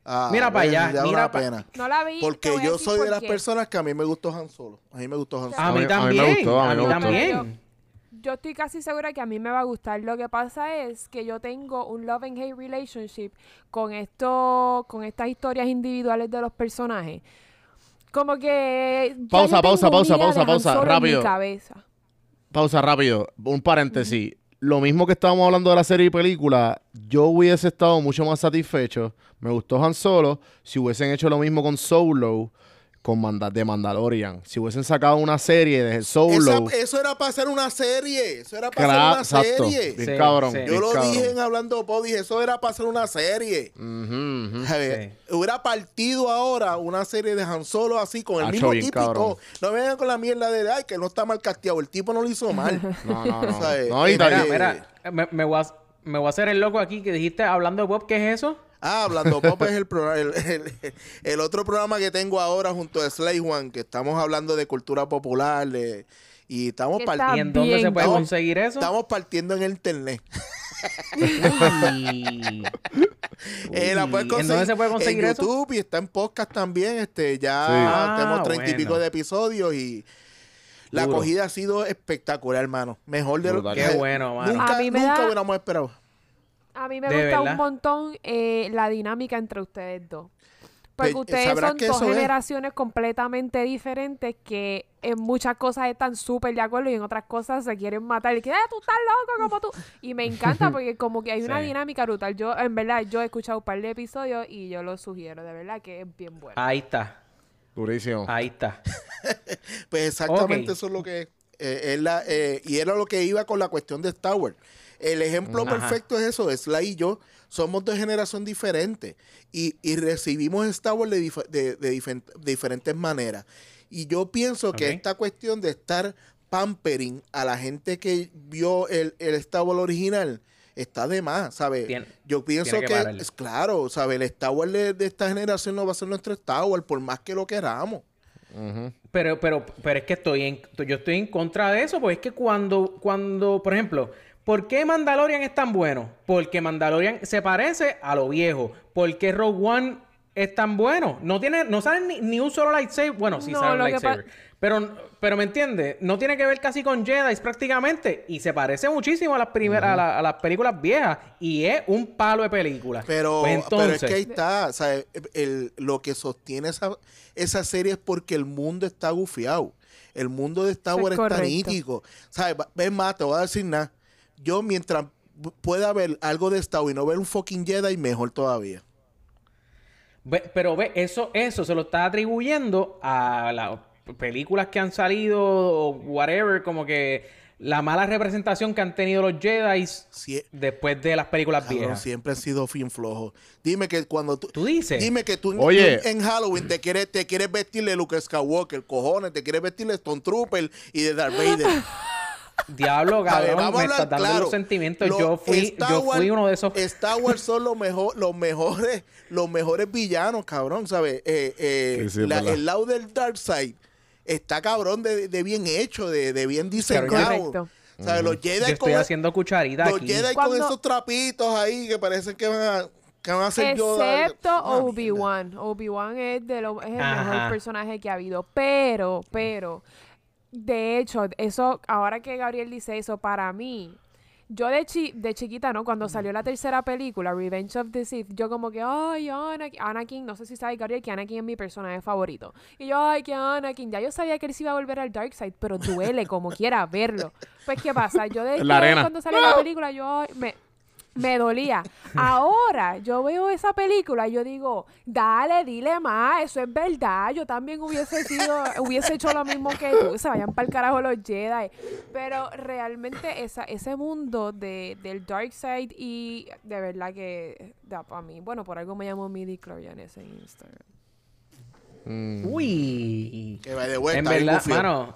Ah, Mira pa' bueno, allá, mira una pa- pena. No la vi. Porque yo soy de las qué. personas que a mí me gustó Han Solo. A mí me gustó Han Solo. A A mí mí- a mí me también. gustó, a mí A me mí gustó. también. Yo estoy casi segura que a mí me va a gustar. Lo que pasa es que yo tengo un love and hate relationship con esto, con estas historias individuales de los personajes. Como que Pausa, pausa, pausa, pausa, pausa, rápido. Pausa rápido, un paréntesis. Lo mismo que estábamos hablando de la serie y película, yo hubiese estado mucho más satisfecho. Me gustó Han Solo si hubiesen hecho lo mismo con Solo, con Manda de Mandalorian. Si hubiesen sacado una serie de Solo. Esa- eso era para hacer una serie. Eso era para hacer una exacto. serie. Bien Sí, cabrón. sí. bien Yo lo cabrón. dije en Hablando Pod, dije, eso era para hacer una serie. Ujú. ¿Sabes? Hubiera partido ahora una serie de Han Solo así, con el Hacho, mismo bien cabrón. todo. No me vengan con la mierda de, ay, que no está mal casteado. El tipo no lo hizo mal. No, no, no. ¿Sabes? No, y Mira, tal- Mira, Eh, mira, me, me voy a, me voy a hacer el loco aquí que dijiste hablando de Bob, ¿qué es eso? Ah, Hablando Pop es el, programa- el, el- el otro programa que tengo ahora junto a Slay One, que estamos hablando de cultura popular de- y estamos, Que part- está ¿Y en dónde se puede conseguir eso? estamos partiendo en el internet. Uy. Eh, la puedes Uy, ¿En conseguir dónde se puede conseguir en eso? YouTube y está en podcast también. Este, ya Sí. Ah, tenemos treinta y bueno. pico de episodios y la Duro. acogida ha sido espectacular, hermano. Mejor de lo Brutal. Qué bueno, mano. Nunca, A mí me nunca da- hubiéramos esperado. A mí me De gusta verdad. un montón eh, la dinámica entre ustedes dos. Porque Pues, ustedes sabrás son dos es. generaciones completamente diferentes que en muchas cosas están súper de acuerdo y en otras cosas se quieren matar. Y que, "Eh, tú estás loco como tú. Y me encanta porque como que hay una Sí. dinámica brutal. Yo, en verdad, yo he escuchado un par de episodios y yo lo sugiero. De verdad que es bien bueno. Ahí está, Durísimo. ahí está. Pues exactamente eso es lo que eh, es la, eh, y era lo que iba con la cuestión de Star Wars. El ejemplo Ajá. perfecto es eso, Sly y yo somos de generación diferente y, y recibimos Star Wars de, dif- de- de difen- de diferentes maneras. Y yo pienso que esta cuestión de estar pampering a la gente que vio el, el Star Wars original está de más, ¿sabes? Yo pienso que es claro, ¿sabes? El Star Wars de, de esta generación no va a ser nuestro Star Wars por más que lo queramos. Pero, pero, pero es que estoy en, yo estoy en contra de eso, porque es que cuando, cuando, por ejemplo, ¿por qué Mandalorian es tan bueno? Porque Mandalorian se parece a lo viejo. ¿Por qué Rogue One es tan bueno? No tiene, no sale ni, ni un solo lightsaber. Bueno, sí No, sale un lightsaber. Pero, pero me entiendes, no tiene que ver casi con Jedi prácticamente. Y se parece muchísimo a las primeras, a, la- a las películas viejas. Y es un palo de película. Pero, Pues pero entonces, es que ahí está, o sea, el- lo que sostiene esa, esa serie es porque el mundo está gufiado. El mundo de Star Eso es Wars está nítido. ¿Sabes? Ves más, te voy a decir nada. Yo mientras pueda ver algo de Star Wars y no ver un fucking Jedi, mejor todavía. Ve- pero ve, eso, eso se lo está atribuyendo a las películas que han salido o whatever, como que la mala representación que han tenido los Jedi después de las películas viejas. siempre ha sido fin flojo. Dime que cuando tú... ¿Tú dices? Dime que tú en- Oye. en Halloween te quieres, te quieres vestir de Luke Skywalker, cojones, te quieres vestir de Stone Trooper y de Darth Vader. Diablo, A ver, cabrón, vamos a me estás dando claro. los sentimientos. Los yo fui, Star yo fui Wars- uno de esos. Star Wars son los, mejor, los mejores, los mejores villanos, cabrón, ¿sabes? Eh, eh, Sí, sí, la- el lado del Dark Side está cabrón de, de bien hecho, de, de bien diseñado. Correcto. ¿Sabes? Los Yo Jedi, estoy con, haciendo cucharita los aquí. Jedi con Cuando- esos trapitos ahí que parecen que van a, que van a ser Yoda. Excepto Ah, Obi-Wan. Obi-Wan es, de lo, es el Ajá. mejor personaje que ha habido. Pero, pero, de hecho, eso, ahora que Gabriel dice eso, para mí, yo de, chi- de chiquita, ¿no? Cuando salió la tercera película, Revenge of the Sith, yo como que, ay, Anakin, Anakin, no sé si sabe Gabriel que Anakin es mi personaje favorito. Y yo, ay, que Anakin, ya yo sabía que él se iba a volver al Dark Side, pero duele como quiera verlo. Pues, ¿qué pasa? Yo de la arena. cuando salió la película, yo ay, me, me dolía. Ahora yo veo esa película y yo digo, dale, dile más, eso es verdad. Yo también hubiese sido, hubiese hecho lo mismo que tú. Se vayan para el carajo los Jedi. Pero realmente esa, ese mundo de, del Dark Side y de verdad que da para mí. Bueno, por algo me llamo Midi Clorianes en Instagram. Mm. Uy. Que va de vuelta. En verdad, mano.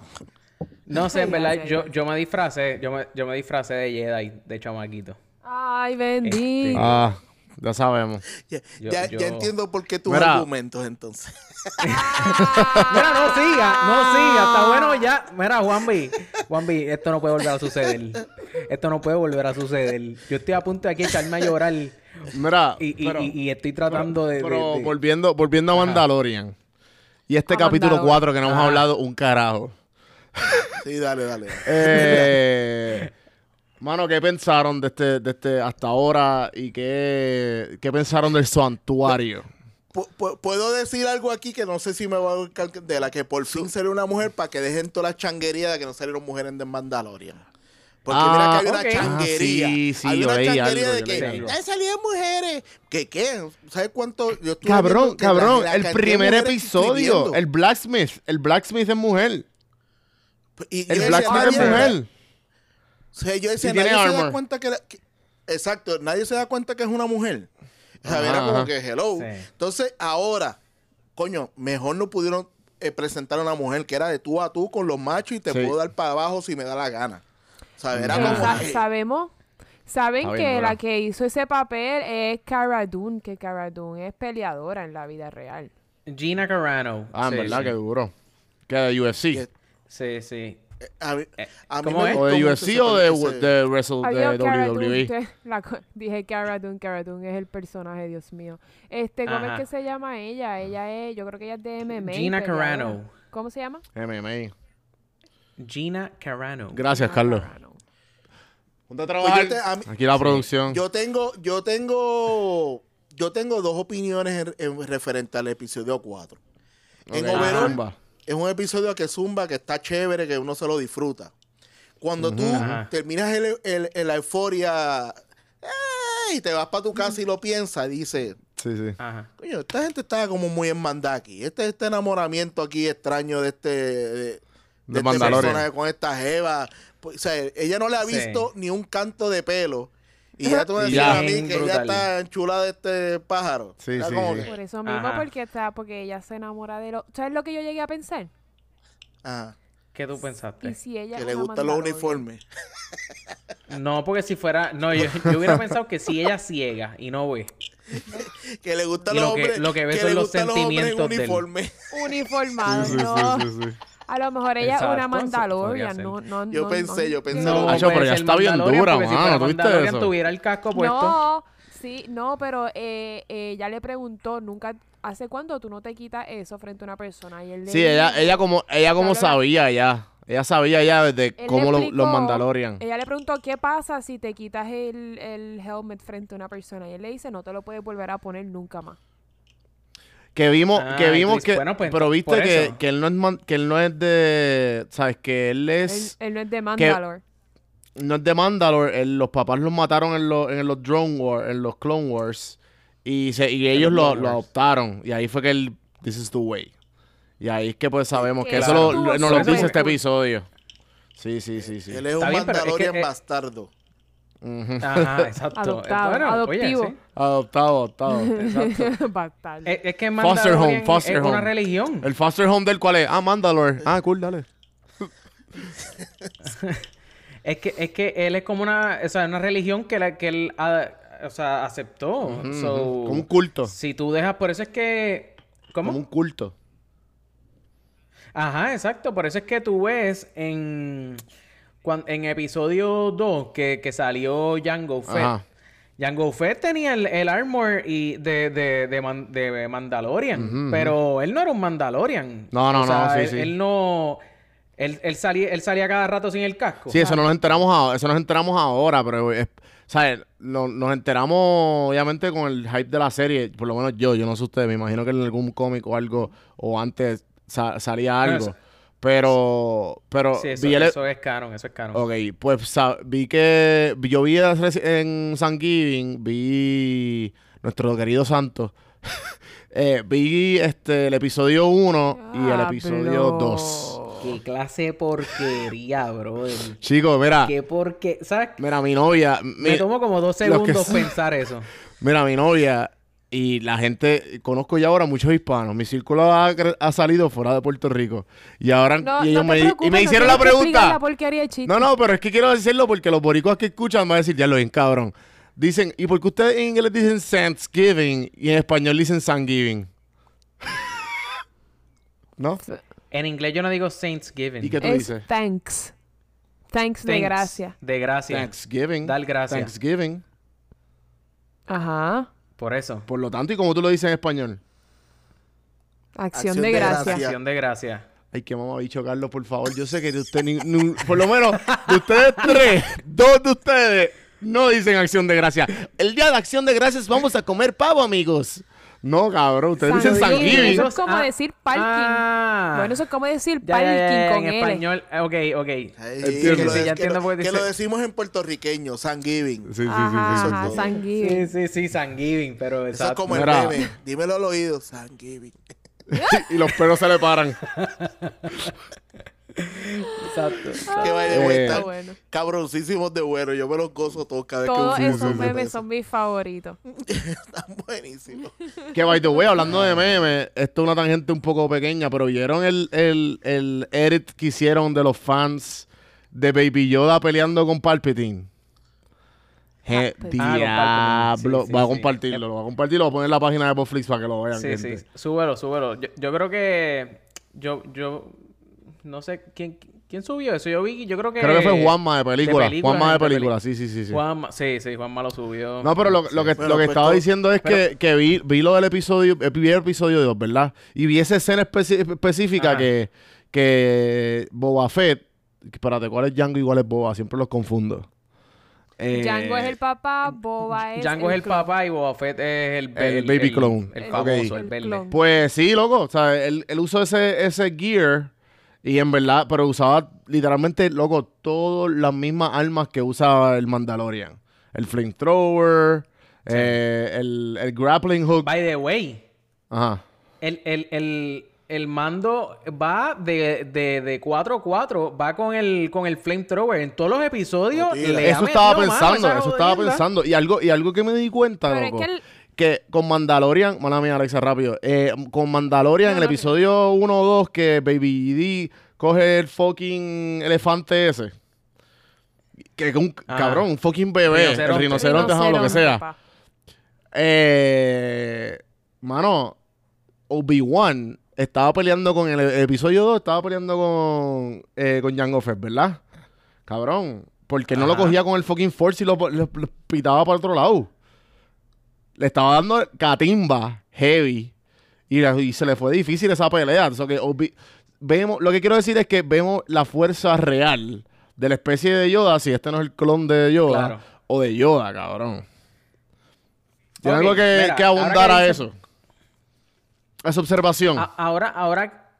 No sé, en verdad, yo, yo me disfracé, yo me, yo me disfracé de Jedi, de chamaquito. Ay, bendito. Ah, ya sabemos. Ya, Yo- ya- yo- ya entiendo por qué tus Mira. argumentos entonces. Mira, no siga, no siga, está bueno ya. Mira, Juanvi, Juanvi, esto no puede volver a suceder. Esto no puede volver a suceder. Yo estoy a punto de aquí echarme a llorar Mira, y- pero, y- y estoy tratando de, de- pero de- volviendo, volviendo a Ajá. Mandalorian. Y este A capítulo Mandalorian. 4 que no hemos Ah. hablado un carajo. Sí, dale, dale. Eh, mano, ¿qué pensaron de este, de este hasta ahora? ¿Y qué, qué pensaron del santuario? Pu- pu- Puedo decir algo aquí que no sé si me va a buscar de la que por fin salió una mujer para que dejen toda la changuería de que no salieron mujeres de Mandalorian. Porque mira que Ah, hay una ok. changuería. Ah, sí, sí, hay una changuería algo, de que han salido mujeres. ¿Qué qué? ¿Sabes cuánto? Yo estuve Cabrón, la- cabrón, la el primer episodio, el Blacksmith, el Blacksmith es mujer. Y El Blacksmith es mujer. O sea, yo decía, nadie se da cuenta que, la- que- Exacto, nadie se da cuenta que es una mujer. O sea, era como que hello. Sí. Entonces, ahora, coño, mejor no pudieron eh, presentar a una mujer que era de tú a tú con los machos y te Sí. puedo dar para abajo si me da la gana. O sea, era como... sa- sabemos, saben bien que la que hizo ese papel es Cara Dune, que Cara Dune es peleadora en la vida real. Gina Carano. Ah, en Sí, verdad, sí. que duro. Que de UFC. Sí, sí. Eh, a mí, a mí ¿cómo es? O de UFC o de, Wrestle de WWE. Dune, la co- dije Cara Dune, Cara Dune es el personaje, Dios mío. Este, ¿cómo Ajá. es que se llama ella? Ella es, yo creo que ella es de MMA. Gina. Carano. ¿Cómo se llama? MMA. Gina Carano. Gracias, Gina Carlos. Carano. Ponte a Pues trabajar. yo te- a mí- Aquí la producción. Yo tengo, yo tengo, yo tengo dos opiniones en, en referente al episodio 4. En Ok, overall. Es un episodio que zumba, que está chévere, que uno se lo disfruta. Cuando tú Ajá. terminas el, el- el- la euforia ¡eh! y te vas para tu casa y lo piensas, dices, Sí, sí. Ajá. coño, esta gente está como muy en manda aquí. Este, este enamoramiento aquí extraño de este, de, de este Mandalorian. personaje con esta jeva. Pues, o sea, ella no le ha Sí. visto ni un canto de pelo. Y ya tú me decías a mí que ella brutal. está enchulada de este pájaro. Sí, sí, como sí. que- Por eso mismo, Ajá. porque está, porque ella se enamora de lo. ¿Sabes lo que yo llegué a pensar? ajá, ¿Qué tú pensaste? Y si ella que le gustan los uniformes. No, porque si fuera. No, yo, yo hubiera pensado que si ella ciega y no ve. Que le gustan los lo que- hombres. lo que ve que son los sentimientos del- uniforme. Uniformado, Sí, sí, no. sí, sí, sí. A lo mejor ella es una Mandalorian, no, no, Yo no, pensé, yo pensé. No, Acho, pero puede ya está bien dura, si mano, fuera ¿tuviste Mandalorian, eso? tuviera el casco puesto. No, sí, no, pero eh, ella le preguntó, nunca, ¿hace cuánto tú no te quitas eso frente a una persona? Y él le Sí, ella, dijo- ella como, ella como sabía ya. Ella sabía ya desde Él cómo explicó- los Mandalorian. Ella le preguntó, ¿qué pasa si te quitas el, el helmet frente a una persona? Y él le dice, no te lo puedes volver a poner nunca más. Que vimos, Ah, que vimos que, bueno, pues, pero viste que, que él no es, man- que él no es de, sabes, que él Él, es, él no es de Mandalore. no es de Mandalore, él- los papás los mataron en los, en los Drone Wars, en los Clone Wars, y, se, y ellos los lo, lo adoptaron, y ahí fue que él, this is the way. Y ahí es que pues sabemos que Que eso lo, nos lo dice este episodio. Sí, sí, sí, sí. Él es Está un bien, pero es que, Mandalorian eh, bastardo. Ajá, exacto. Adoptado, Bueno, oye, adoptivo. sí. Adoptado, adoptado. Exacto. Es, es que Foster home, Mandalorian foster es una religión. El foster home del cual es, ah, Mandalore. Ah, cool, dale. Es que, es que él es como una, o sea, una religión que, la, que él o sea, aceptó. So. Como un culto. Si tú dejas, por eso es que... ¿Cómo? Como un culto. Ajá, exacto. Por eso es que tú ves en, en episodio 2 que, que salió Jango Fett. Ajá. Jango Fett tenía el, el armor y de, de, de, Man- de Mandalorian, pero él no era un Mandalorian. No, no, O sea, no, sí, él, sí. él no... Él, él, salía, él salía cada rato sin el casco. Sí, eso nos enteramos ahora, eso nos enteramos ahora, pero es- ¿sabes? No- nos enteramos obviamente con el hype de la serie, por lo menos yo, yo no sé ustedes, me imagino que en algún cómic o algo o antes sa- salía No, algo. Pero pero Sí, eso, vi el- eso es canon, eso es canon. Ok, pues vi que yo vi en San Giving, vi nuestro querido Santo. eh, vi este el episodio 1 y el episodio Diablo. 2. Qué clase de porquería, brother. Chicos, mira, Qué porque... ¿Sabes? mira mi novia, Me tomó como dos que segundos pensar eso. Mira, mi novia y la gente, conozco ya ahora muchos hispanos. Mi círculo ha, salido fuera de Puerto Rico. Y ahora No, y ellos no me, preocupes, y me no hicieron tienes la pregunta. la. No, no, pero es que quiero decirlo porque los boricuas que escuchan van a decir, ya lo ven, cabrón. Dicen, ¿y por qué ustedes en inglés dicen Thanksgiving y en español dicen Thanksgiving? ¿No? En inglés yo no digo Saintsgiving. ¿Y qué tú es dices? thanks. Thanks de gracia. De gracia. Thanksgiving. Dar gracias. Thanksgiving. Ajá. Por eso. Por lo tanto, ¿y cómo tú lo dices en español? Acción, Acción de, de gracia. gracia. Acción de gracia. Ay, qué mamabicho, Carlos, por favor. Yo sé que de usted, ni- ni- por lo menos, de ustedes tres, dos de ustedes no dicen acción de gracia. El día de acción de gracias vamos a comer pavo, amigos. No, cabrón. Ustedes dicen San San Giving. Giving. Eso es como Ah, decir parking. ah. Bueno, eso es como decir Ya, ya, ya, parking ya, con en L. español. eh, Ok, ok. Ay, Entiendo. que lo- Sí, ya que entiendo lo- por qué que lo decimos en puertorriqueño, San Giving. Sí, sí, sí, Ajá, sí. ajá, todo. San Sí, Giving. sí, sí, San Giving, pero Eso es exacto. como el meme. Dímelo al oído, San Giving. y los pelos se le paran. Exacto. Que vaya de Eh, bueno. Cabroncísimos de bueno. Yo me los gozo todos cada vez Todos que un esos memes son mis favoritos. Están buenísimos. Que by the way, hablando de memes, esto es una tangente un poco pequeña, pero ¿vieron el, el, el edit que hicieron de los fans de Baby Yoda peleando con Palpatine? Je- Palpatine. Ah, con diablo. Sí, voy a sí, sí. compartirlo, lo voy a compartir, lo voy a poner en la página de Netflix para que lo vean. Sí, gente. sí. Súbelo, súbelo. Yo, yo creo que... Yo, yo... No sé quién, quién subió eso. Yo vi... Yo creo que... Creo que fue Juanma de película. de película, Juanma de de película, sí, sí, sí. sí. Juanma, sí, sí, Juanma lo subió. No, pero lo, lo que, lo que pues, estaba diciendo es pero- que, que vi, vi lo del episodio, el primer episodio 2, ¿verdad? Y vi esa escena específica Ajá. que, que Boba Fett, espérate, ¿cuál es Django y cuál es Boba? Siempre los confundo. Eh, Django es el papá, Boba es Django es el clon. papá y Boba Fett es el... El baby clone. El El- famoso, ok. el el verde. Pues sí, loco, o sea, él, él usó ese, ese gear y en verdad, pero usaba literalmente, loco, todas las mismas armas que usaba el Mandalorian. El flamethrower, eh, el, el grappling hook. By the way, Ajá. el, el, el, el mando va de, de, de 4 a 4, va con el, con el flamethrower. En todos los episodios tío. le ha Eso estaba mano pensando, eso estaba pensando. Y algo, y algo que me di cuenta, Pero es loco, que el- que con Mandalorian, mala mía, Alexa, rápido. eh, con Mandalorian, en el episodio 1 o 2, que Baby D coge el fucking elefante ese. Que un Ajá. cabrón, un fucking bebé, el Rinoceronte. ajá, lo que sea. Eh, mano, Obi-Wan estaba peleando con el, el episodio 2, estaba peleando con, eh, con Jango Fett, ¿verdad? Cabrón, porque no lo cogía con el fucking Force y lo, lo- lo pitaba para otro lado. Le estaba dando catimba heavy y, la- y se le fue difícil esa pelea. So que vemos, lo que quiero decir es que vemos la fuerza real de la especie de Yoda, si este no es el clon de Yoda, Claro. o de Yoda, cabrón. Tiene algo que, mira, que ahora abundar que a eso. A esa observación. A- ahora, ahora...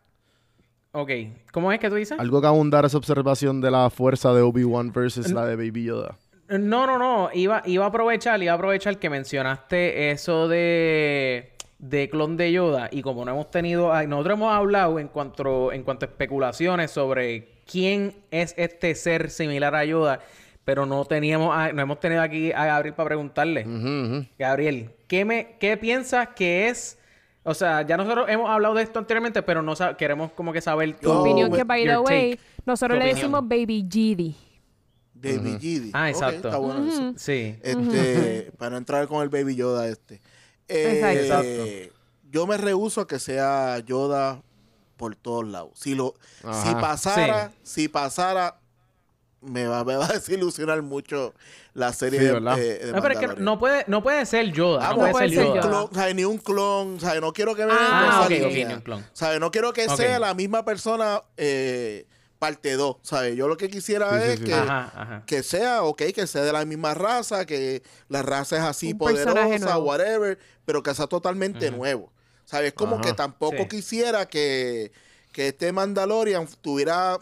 Ok. ¿Cómo es que tú dices? Algo que abundar a esa observación de la fuerza de Obi-Wan versus la de Baby Yoda. No, no, no. Iba, iba a aprovechar, iba a aprovechar que mencionaste eso de, de clon de Yoda. Y como no hemos tenido, nosotros hemos hablado en cuanto, en cuanto a especulaciones sobre quién es este ser similar a Yoda, pero no teníamos, a- no hemos tenido aquí a Gabriel para preguntarle. Gabriel, ¿qué me, qué piensas que es? O sea, ya nosotros hemos hablado de esto anteriormente, pero no queremos como que saber tu opinión me- que, by the your way, take, nosotros tu le opinión. decimos Baby GD. Baby Gidi. Ah, Ok, exacto. está bueno eso. Sí. Este, para no entrar con el Baby Yoda este. Eh, Exacto. Yo me rehuso a que sea Yoda por todos lados. Si lo, si Ajá. pasara, si pasara, me va, me va a desilusionar mucho la serie Sí, de, ¿verdad? eh, de No, pero es que Mandalorian. no puede, no puede ser Yoda. Ah, no puede, puede ser ser Yoda. Clon, sea, ni un clon, sea, no quiero que me Ah, ok, ok, ni un clon. ¿Sabes? No quiero que Ok. sea la misma persona eh, parte 2, ¿sabes? Yo lo que quisiera Sí, es sí. que, Ajá, ajá. que sea, ok, que sea de la misma raza, que la raza es así Un poderosa, whatever, pero que sea totalmente nuevo. ¿Sabes? Como Ajá. que tampoco Sí. quisiera que, que este Mandalorian tuviera,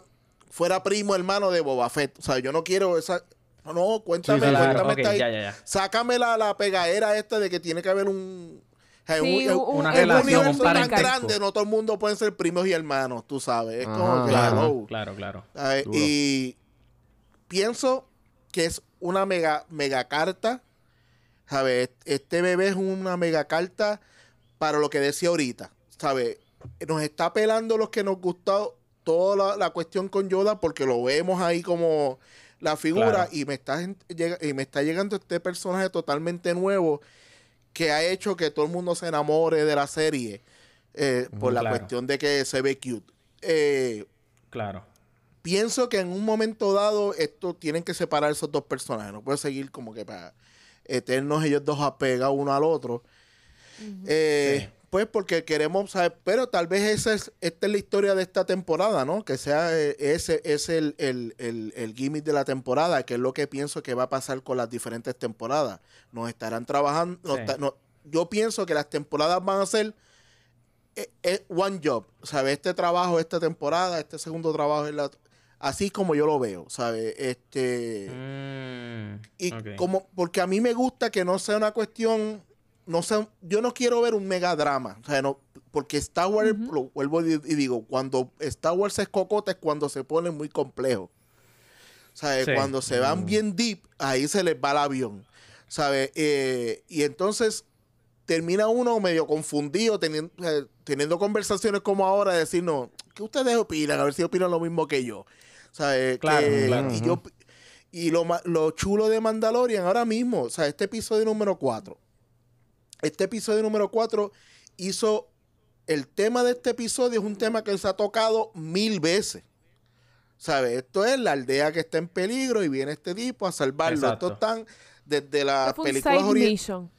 fuera primo hermano de Boba Fett. O sea, yo no quiero esa... No, no, cuéntame, Sí. Claro, cuéntame esta- ya, ya, ya. Sácame la, la pegadera esta de que tiene que haber un... sea, Sí, un- un- una un- relación, universo un tan grande, no todo el mundo puede ser primos y hermanos, tú sabes. Es como que, Claro, hello. claro. Y pienso que es una mega, mega carta. ¿Sabes? Este bebé es una mega carta para lo que decía ahorita. ¿Sabes? Nos está pelando los que nos gustó toda la, la cuestión con Yoda porque lo vemos ahí como la figura Claro. y, me está, y me está llegando este personaje totalmente nuevo que ha hecho que todo el mundo se enamore de la serie eh, por la cuestión de que se ve cute. Eh, Claro. pienso que en un momento dado esto tienen que separar esos dos personajes. No puede seguir como que para eternos ellos dos apegados uno al otro. Eh, Sí. Pues porque queremos saber, pero tal vez esa es, esta es la historia de esta temporada, ¿no? Que sea eh, ese es el, el, el, el gimmick de la temporada, que es lo que pienso que va a pasar con las diferentes temporadas. Nos estarán trabajando, Sí. yo pienso que las temporadas van a ser eh, eh, one job, ¿sabes? Este trabajo, esta temporada, este segundo trabajo es la así como yo lo veo, ¿sabes? Este Mm, y como porque a mí me gusta que no sea una cuestión no sea, yo no quiero ver un mega drama, o sea, no, porque Star Wars, lo vuelvo y, y digo, cuando Star Wars es cocota es cuando se pone muy complejo. ¿Sabes? Sí. Cuando se van bien deep, ahí se les va el avión. ¿Sabes? Eh, y entonces termina uno medio confundido teniendo, eh, teniendo conversaciones como ahora, de decir, no, ¿qué ustedes opinan? A ver si opinan lo mismo que yo. ¿Sabes? Claro, Que- claro. Y, yo, y lo, lo chulo de Mandalorian ahora mismo, o sea, este episodio número 4. Este episodio número 4 hizo. El tema de este episodio es un tema que se ha tocado mil veces. ¿Sabes? Esto es la aldea que está en peligro y viene este tipo a salvarlo. Exacto. Esto están desde las películas side orientales.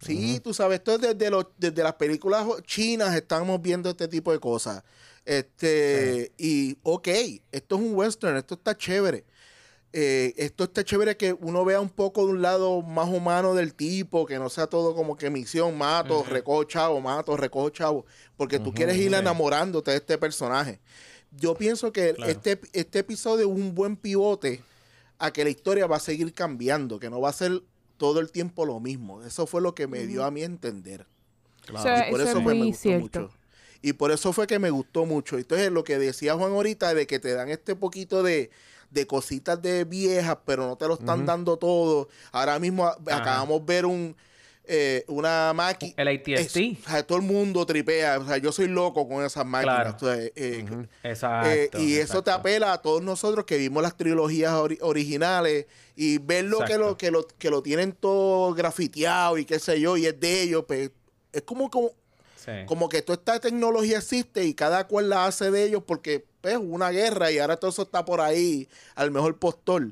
Sí, tú sabes, esto es desde, los, desde las películas chinas estamos viendo este tipo de cosas. Este, y ok, esto es un western, esto está chévere. Eh, esto está chévere que uno vea un poco de un lado más humano del tipo, que no sea todo como que misión, mato, recojo chavo, mato, recojo chavo, porque tú quieres ir enamorándote de este personaje. Yo pienso que Claro. este, este episodio es un buen pivote a que la historia va a seguir cambiando, que no va a ser todo el tiempo lo mismo. Eso fue lo que me dio a mí a entender. Eso, Y por eso eso es me muy gustó cierto. mucho. Y por eso fue que me gustó mucho. Entonces, lo que decía Juan ahorita, de que te dan este poquito de, de cositas de viejas, pero no te lo están dando todo. Ahora mismo Ajá. acabamos de ver un, eh, una máquina. El AT&T. todo el mundo tripea. O sea, yo soy loco con esas máquinas. Claro. Eh, Exacto. eh, y eso te exacto. apela a todos nosotros que vimos las trilogías ori- originales y ver lo que Exacto. lo, que lo que lo tienen todo grafiteado y qué sé yo, y es de ellos, pues es como, como, Sí. como que toda esta tecnología existe y cada cual la hace de ellos porque pues hubo una guerra y ahora todo eso está por ahí al mejor postor.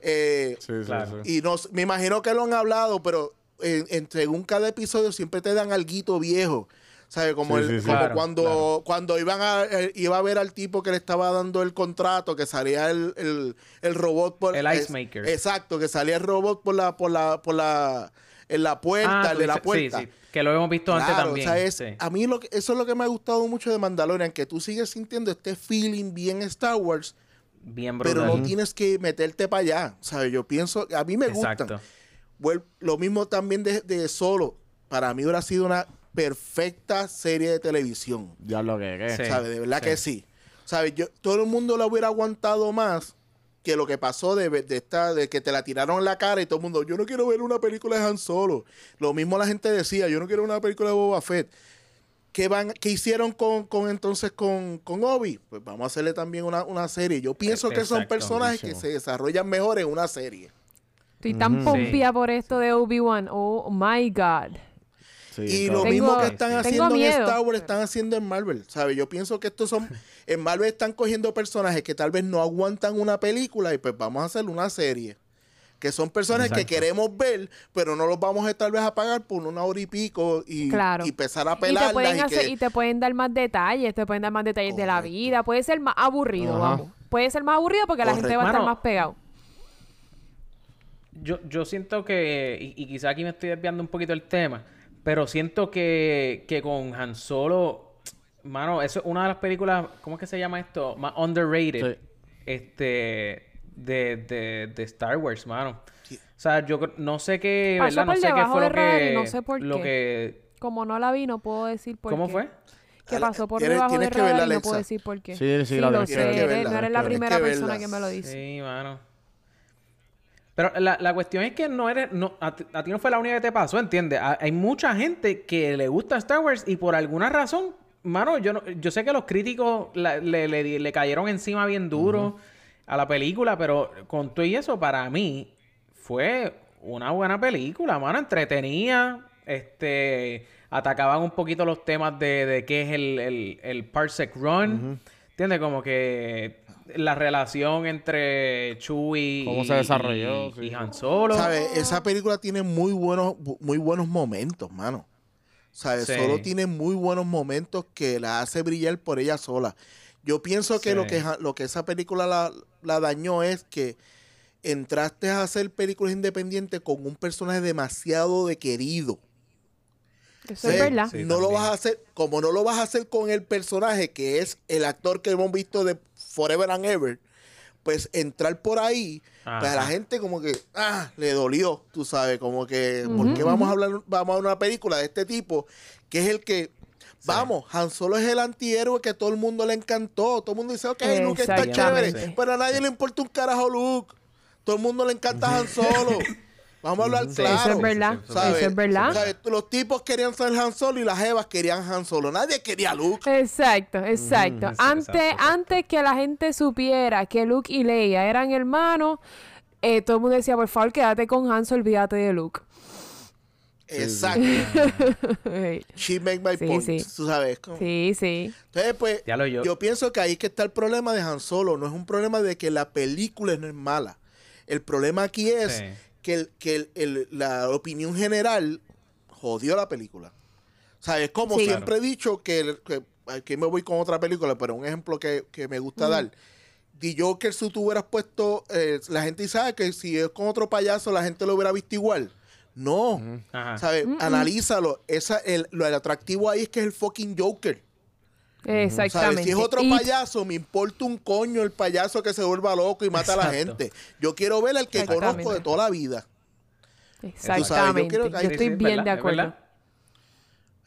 Eh, Sí, sí, Claro. y no, me imagino que lo han hablado, pero en, en- según cada episodio siempre te dan alguito viejo. ¿Sabes? Como, Sí, el- sí, sí. como Claro, cuando, claro. cuando iban a, eh, iba a ver al tipo que le estaba dando el contrato, que salía el, el, el robot por El Ice Maker. exacto, que salía el robot por la, por la, por la, en la puerta, Ah, el de la puerta. Sí, sí. Que lo hemos visto antes también. o sea, es- sí. a mí lo que, eso es lo que me ha gustado mucho de Mandalorian, que tú sigues sintiendo este feeling bien Star Wars, Bien pero brutal. no tienes que meterte para allá. ¿sabes? Yo pienso, a mí me. Vuel- lo mismo también de, de Solo. Para mí hubiera sido una perfecta serie de televisión. Ya lo que que. Sí. ¿Sabes? De verdad sí. que sí. ¿Sabes? Yo, todo el mundo la hubiera aguantado más que lo que pasó de, de esta, de que te la tiraron en la cara y todo el mundo, yo no quiero ver una película de Han Solo. Lo mismo la gente decía, yo no quiero una película de Boba Fett. ¿Qué, van, qué hicieron con, con entonces con, con Obi? Pues vamos a hacerle también una, una serie. Yo pienso que son personajes que se desarrollan mejor en una serie. Estoy tan pompía por esto de Obi-Wan. Oh my God. Sí, Y claro. lo Tengo- mismo que están haciendo en. Star Wars, están haciendo en Marvel. ¿Sabes? Yo pienso que estos son. En Marvel están cogiendo personajes que tal vez no aguantan una película y pues vamos a hacer una serie. Que son personajes que queremos ver, pero no los vamos a tal vez a pagar por una hora y pico y, Claro. y empezar a Y te, pueden y hacer, que- y te pueden dar más detalles, te pueden dar más detalles de la vida. Puede ser más aburrido, Ajá. vamos. Puede ser más aburrido porque la gente va a estar Mano, más pegado. Yo, yo siento que, y, y quizá aquí me estoy desviando un poquito el tema, pero siento que, que con Han Solo, mano, eso es una de las películas, ¿cómo es que se llama esto? Más underrated, Sí. este, de, de, de Star Wars, mano. Sí. O sea, yo no sé qué, Pasó ¿verdad? No por sé qué fue lo que... no sé por lo qué. que... Como no la vi, no puedo decir por ¿Cómo qué. fue? Que pasó por debajo tienes de radar y no puedo decir por qué. Sí, sí, la lo sé. No eres la primera que persona que me lo dice. Sí, mano. Pero la, la cuestión es que no eres... No, a, ti, a ti no fue la única que te pasó, ¿entiendes? A- hay mucha gente que le gusta Star Wars y por alguna razón... Mano, yo, no, yo sé que los críticos la- le, le- le cayeron encima bien duro a la película, pero con todo y eso, para mí, fue una buena película, mano. Entretenida. Este... Atacaban un poquito los temas de, de qué es el, el, el Parsec Run. ¿Entiendes? Como que la relación entre Chewie Cómo y, se desarrolló, y, sí. y Han Solo. ¿Sabes? Esa película tiene muy buenos, muy buenos momentos, mano. ¿Sabes? Sí. Solo tiene muy buenos momentos que la hace brillar por ella sola. Yo pienso que Sí. lo que lo que esa película la, la dañó es que entraste a hacer películas independientes con un personaje demasiado de querido. Eso es verdad. Sí, no lo vas a hacer, como no lo vas a hacer con el personaje que es el actor que hemos visto de Forever and Ever, pues entrar por ahí, pues a la Ajá. gente como que, ah, le dolió, tú sabes, como que, Ujú, ¿por qué vamos a hablar, vamos a una película de este tipo, que es el que, vamos, Han Solo es el antihéroe que todo el mundo le encantó, todo el mundo dice, ok, Luke está chévere, pero a nadie le importa un carajo Luke, todo el mundo le encanta Han Solo, vamos a hablar Sí. claro. Eso es verdad. Eso es verdad. ¿Sabes? Los tipos querían ser Han Solo y las Evas querían Han Solo. Nadie quería a Luke. Exacto, exacto. antes, exacto, antes que la gente supiera que Luke y Leia eran hermanos, eh, todo el mundo decía, por favor, quédate con Han, olvídate de Luke. Exacto. She make my Sí, point. sí. Tú sabes. como- sí, sí. Entonces, pues, Ya lo yo- yo pienso que ahí es que está el problema de Han Solo. No es un problema de que la película no es mala. El problema aquí es Sí. Que, el- que el- el- la opinión general jodió la película. O sea, es como Sí. siempre he dicho que, el- que aquí me voy con otra película, pero un ejemplo que, que me gusta dar. The Joker, si tú hubieras puesto, eh, la gente sabe que si es con otro payaso, la gente lo hubiera visto igual. No. ¿Sabes? Analízalo. Esa, el, lo atractivo ahí es que es el fucking Joker. Exactamente. ¿Sabes? Si es otro Y- payaso, me importa un coño el payaso que se vuelva loco y mata a la Exacto. gente. Yo quiero ver al que conozco de toda la vida. Exactamente. yo, que- Sí, sí, estoy es bien de es acuerdo. verdad.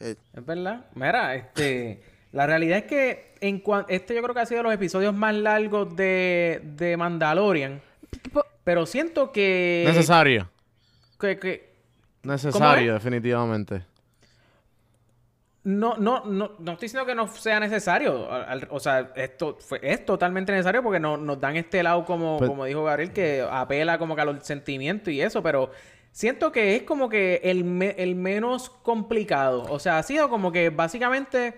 Eh, Es verdad. Mira, este, la realidad es que en cuan- este yo creo que ha sido de los episodios más largos de, de Mandalorian. Pero siento que... Necesario. que, que Necesario, definitivamente. No, no, no, no estoy diciendo que no sea necesario. Al- al- o sea, esto fue, es totalmente necesario porque no, nos dan este lado, como, Pues- como dijo Gabriel, que apela como que a los sentimientos y eso, pero siento que es como que el, me- el menos complicado. O sea, ha sido como que básicamente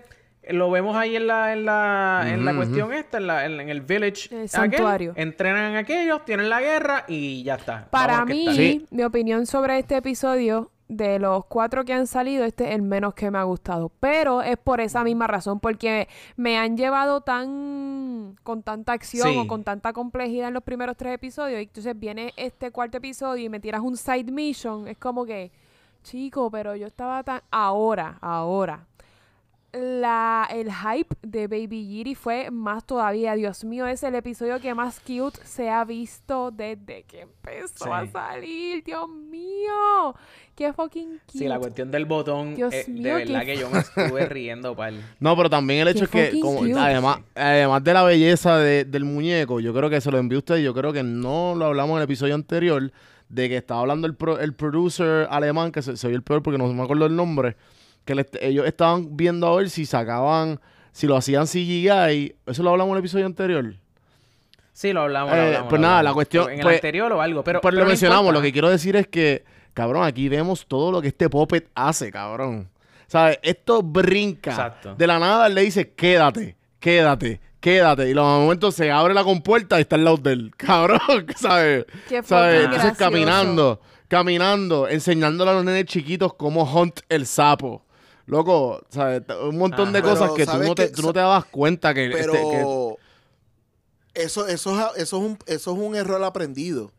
lo vemos ahí en la, en la, en la cuestión esta, en, la, en, en el village. El aquel, santuario. entrenan a aquellos, tienen la guerra y ya está. Para Vámonos mí, está. Sí. mi opinión sobre este episodio, de los cuatro que han salido, este es el menos que me ha gustado. Pero es por esa misma razón, porque me han llevado tan con tanta acción Sí. o con tanta complejidad en los primeros tres episodios. Y entonces viene este cuarto episodio y me tiras un side mission. Es como que, chico, pero yo estaba tan. Ahora, ahora. La, el hype de Baby Giri fue más todavía. Dios mío, es el episodio que más cute se ha visto desde que empezó Sí. a salir. Dios mío, qué fucking cute. Sí, la cuestión del botón, Dios eh, mío, de verdad qué que yo me estuve riendo, pal. No, pero también el hecho Qué es que, como- además, además de la belleza de- del muñeco, yo creo que se lo envió usted, yo creo que no lo hablamos en el episodio anterior, de que estaba hablando el, pro- el producer alemán, que se, se vio el peor porque no me acuerdo el nombre, que le- ellos estaban viendo a ver si sacaban, si lo hacían CGI, eso lo hablamos en el episodio anterior. Sí, lo hablamos, lo Eh, hablamos. pues lo nada, hablamos. la cuestión- En el pues- anterior o algo, pero... Pero lo no mencionamos, importa. lo que quiero decir es que, cabrón, aquí vemos todo lo que este puppet hace, cabrón. ¿Sabes? Esto brinca. Exacto. De la nada él le dice, quédate, quédate, quédate. Y los momentos se abre la compuerta y está al lado del cabrón, ¿sabes? Qué ¿Sabes? Entonces gracioso. caminando, caminando, enseñándole a los nenes chiquitos cómo hunt el sapo. Loco, ¿sabes? Un montón de Ajá. cosas que tú ¿sabes no, te, tú no te dabas cuenta que... Pero este, que- eso, eso, es, eso, es un, eso es un error aprendido.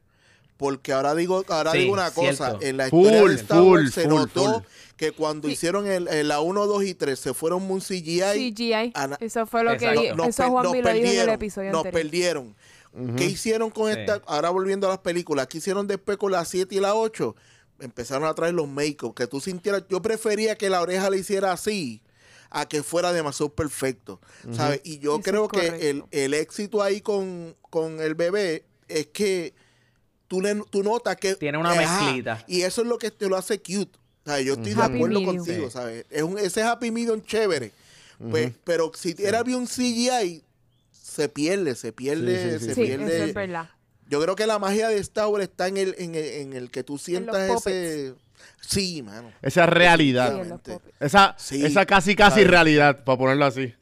Porque ahora digo, ahora Sí, digo una cosa, cierto. en la Full, historia de Star full, Wars se full, notó full. que cuando Sí. hicieron el, el- la 1, 2 y 3 se fueron muy CGI, CGI. Ana- Eso fue lo que Exacto. nos, eso Juan nos lo dijo en el perdieron, episodio nos anterior. perdieron. Ujú. ¿Qué hicieron con Sí. esta? Ahora volviendo a las películas, ¿qué hicieron después con la 7 y la 8? Empezaron a traer los make-up, que tú sintieras, yo prefería que la oreja le hiciera así a que fuera demasiado perfecto, ¿sabes? Y yo Eso creo que el, el éxito ahí con, con el bebé es que tú, le, tú notas que... Tiene una mezclita. y eso es lo que te lo hace cute. Sea, yo estoy de acuerdo contigo, Sí. ¿sabes? Es un, ese happy medium chévere. Pues, pero si era bien un CGI, se pierde, se pierde, Sí, sí, sí, se Sí, pierde. eso es verdad. Yo creo que la magia de Star Wars está en el, en el, en el que tú sientas los ese... Sí, mano. esa realidad. Sí. Esa, Sí, esa casi, casi ¿sabes? realidad, para ponerlo así.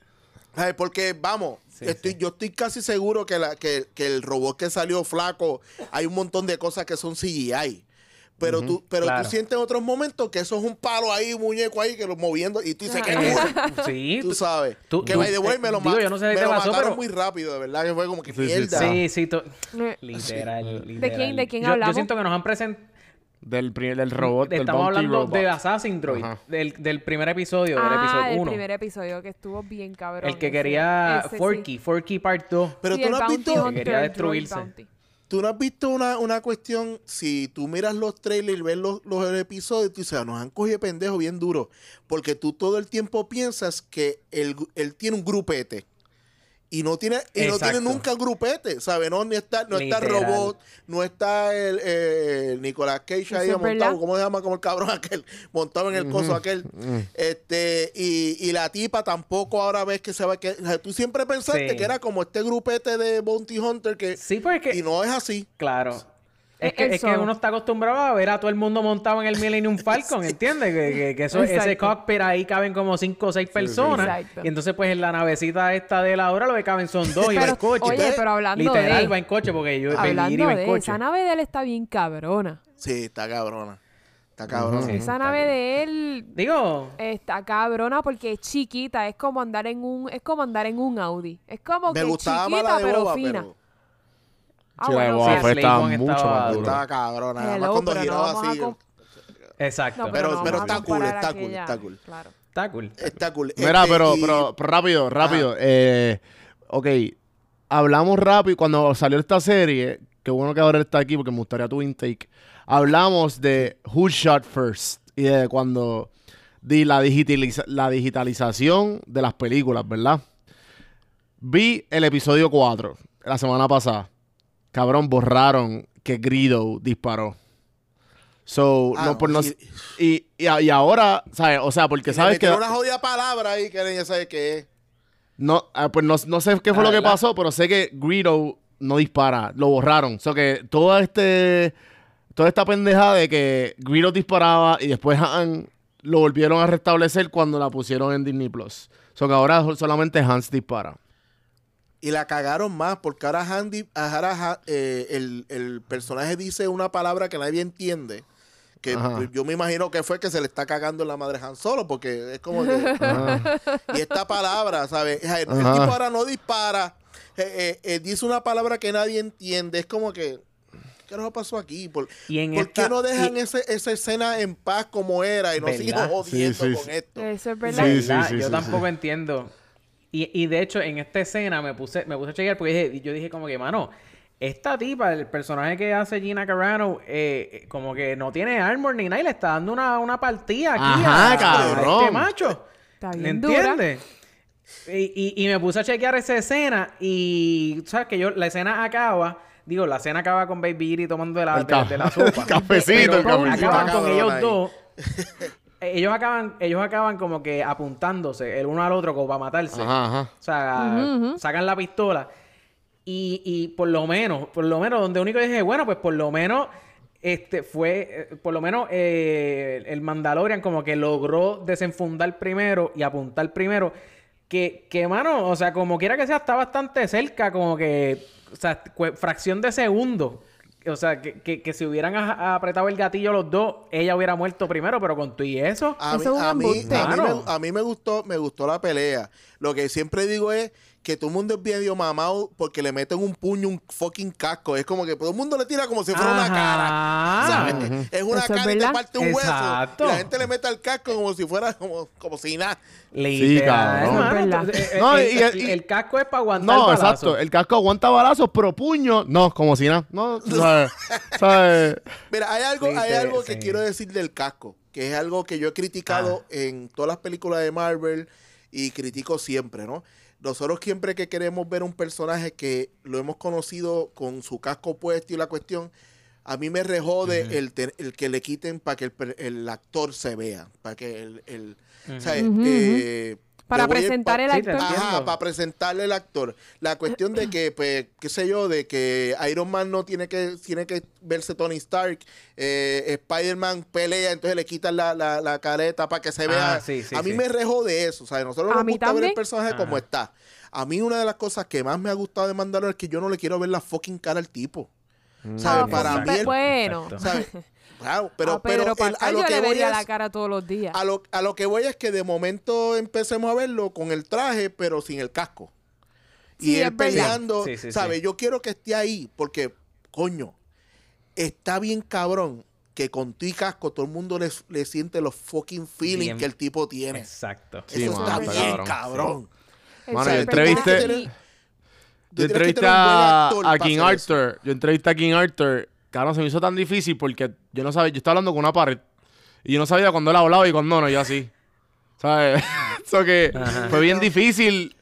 Porque, vamos, Sí, estoy, sí. yo estoy casi seguro que, la, que, que el robot que salió flaco, hay un montón de cosas que son CGI. Pero, tú, pero Claro. tú sientes en otros momentos que eso es un palo ahí, un muñeco ahí, que lo moviendo, y tú dices que Eh, no. sí, Tú sabes. tú- que by the way, me lo, eh, digo, yo no sé si me te lo pasó, mataron pero- muy rápido, de verdad, que fue como que Sí, sí, mierda. sí. Sí, sí, to- Eh, literal, ¿De quién- literal. de quién Yo- yo, hablamos? siento que nos han presentado Del, pri- del robot, del Estamos Bounty hablando Robot. del Assassin Droid, del, del primer episodio, del ah, episodio el 1. primer episodio que estuvo bien cabrón. El que ese- quería ese sí. Forky, Forky Part 2. Pero Sí, tú el no has visto, Que quería destruirse. Tú no has visto una, una cuestión, si tú miras los trailers y ves los, los episodios, tú dices, "Ah, nos han cogido de pendejo bien duro. Porque tú todo el tiempo piensas que él, él tiene un grupete. Y no tiene, y no tiene nunca grupete, ¿sabes? No, ni está, no está Literal. robot, no está el, eh, el Nicolas Cage ahí montado. ¿cómo se llama? Como el cabrón aquel, montado en el coso aquel. Este, y, y la tipa tampoco ahora ves que se va que o sea, tú siempre pensaste Sí. que era como este grupete de Bounty Hunter que Sí, porque... y no es así. Claro. Es que, es que uno está acostumbrado a ver a todo el mundo montado en el Millennium Falcon, ¿entiendes? Que, que- que eso, ese cockpit ahí caben como cinco o seis personas. Exacto. Y entonces, pues en la navecita esta de la hora lo que caben son dos y va en Pero, coche. oye, pero hablando Literal, de... va en coche porque yo Hablando va en de... coche. Esa nave de él está bien cabrona. Sí, está cabrona. Está cabrona. Sí. Esa nave de él Digo, está cabrona porque es chiquita. Es como andar en un... Es como andar en un Audi. Es como Me que gustaba chiquita la de pero Boba, fina. pero Ah, Sí, la de Boba estaba mucho estaba más estaba cabrona. Hello, Además cuando pero no giraba así. exacto. No, Pero- no está cool, está cool, está cool. Claro. Está cool. Está cool. Mira, Este, pero, y- pero rápido, rápido. Eh, ok, hablamos rápido. Cuando salió esta serie, qué bueno que ahora está aquí porque me gustaría tu intake. Hablamos de Who Shot First y de cuando di la, digitaliza- la digitalización de las películas, ¿verdad? Vi el episodio 4 la semana pasada. Cabrón, borraron que Grido disparó. So, Ah, no, por no, y- y, y, y ahora, ¿sabes? O sea, porque sabes que. una jodida palabra ahí que ya sabe qué es. No, ah, pues no, no sé qué fue Ah, lo que ¿verdad? pasó, pero sé que Greedo no dispara, lo borraron. O sea que todo este, toda esta pendejada de que Greedo disparaba y después Han lo volvieron a restablecer cuando la pusieron en Disney Plus. O sea que ahora solamente Hans dispara. Y la cagaron más porque ahora, Handy, ahora Ha- eh, el, el personaje dice una palabra que nadie entiende. Que Ajá. yo me imagino que fue que se le está cagando en la madre Han Solo porque es como que... Ajá. y esta palabra, ¿sabes? El tipo ahora no dispara. eh, eh, eh, dice una palabra que nadie entiende. Es como que... ¿Qué nos pasó aquí? ¿Por, Y en por esta- qué no dejan y- ese- esa escena en paz como era y no ¿Verdad? siguen jodiendo Sí, sí, con sí. esto? Eso es verdad. Sí, sí, ¿Verdad? sí, yo sí, tampoco sí. entiendo. Y, y de hecho, en esta escena me puse, me puse a chequear porque dije- yo dije como que, mano, esta tipa, el personaje que hace Gina Carano, eh, eh, como que no tiene armor ni nada y le está dando una, una partida aquí Ajá, a, a cabrón. este macho. Está ¿Me bien dura. entiendes? Y, y- y me puse a chequear esa escena y, ¿sabes? Que yo, la escena acaba, digo, la escena acaba con Baby Giri tomando de la, El de, la sopa. cafecito, el cafecito. Acaban con ellos ahí. dos. Ellos acaban, ellos acaban como que apuntándose el uno al otro como para matarse. Ajá, ajá. O sea, sacan la pistola. Y, y por lo menos, por lo menos, donde único dije, bueno, pues por lo menos, este fue, eh, por lo menos eh, el Mandalorian como que logró desenfundar primero y apuntar primero. Que, que, mano, o sea, como quiera que sea, está bastante cerca, como que, o sea, fracción de segundo. O sea, que, que, que si hubieran a- apretado el gatillo los dos, ella hubiera muerto primero, pero con tú y eso. A mí, Eso es un a, mí, a, mí me, a mí me gustó, me gustó la pelea. Lo que siempre digo es que todo el mundo es medio mamado porque le meten un puño, un fucking casco. Es como que todo el mundo le tira como si fuera una cara. ¿sabes? Es una Eso es cara y te parte un Exacto. hueso. Y la gente le mete al casco como si fuera como, como si nada. Cabrón. Es verdad. Entonces, eh, No, el, y- el- y- el casco es para aguantar No, balazo. exacto. El casco aguanta balazos, pero puño. No, como si nada. No, ¿sabes? ¿sabes? Mira, hay algo, Sí, hay sí, algo que sí. quiero decir del casco, que es algo que yo he criticado en todas las películas de Marvel y critico siempre, ¿no? Nosotros siempre que queremos ver un personaje que lo hemos conocido con su casco puesto y la cuestión, a mí me rejode el, te- el que le quiten para que el, per- el actor se vea, para que el... el eh, Para presentar pa- el actor. Ajá, para presentarle el actor. La cuestión de que, pues, qué sé yo, de que Iron Man no tiene que, tiene que verse Tony Stark, eh, Spider-Man pelea, entonces le quitan la, la, la careta para que se vea. Ah, sí, sí, a mí sí. me rejó de eso, ¿sabes? Nosotros A nos gusta ver el también. personaje como está. A mí una de las cosas que más me ha gustado de Mandalorian es que yo no le quiero ver la fucking cara al tipo. ¿Sabes? Ah, Para pues, mí el- bueno. ¿sabes? Claro, pero, a pero Pedro el- a lo yo que le voy vería es- la cara todos los días. a lo, a lo que voy es que de momento empecemos a verlo con el traje, pero sin el casco. Y Sí, él peleando, Sí, sí, ¿sabes? sí. Yo quiero que esté ahí porque, coño, está bien cabrón que con tu y casco todo el mundo le, le siente los fucking feelings Bien. que el tipo tiene. Exacto. Sí, Eso está bien, cabrón. cabrón. El Mano, yo entrevisté- Yo entrevisté a, King eso. Arthur. Yo entrevisté a King Arthur. Claro, se me hizo tan difícil porque yo no sabía. Yo estaba hablando con una pared. Y yo no sabía cuándo él hablaba y cuándo no. Yo así. ¿Sabes? Eso que Ajá. fue bien difícil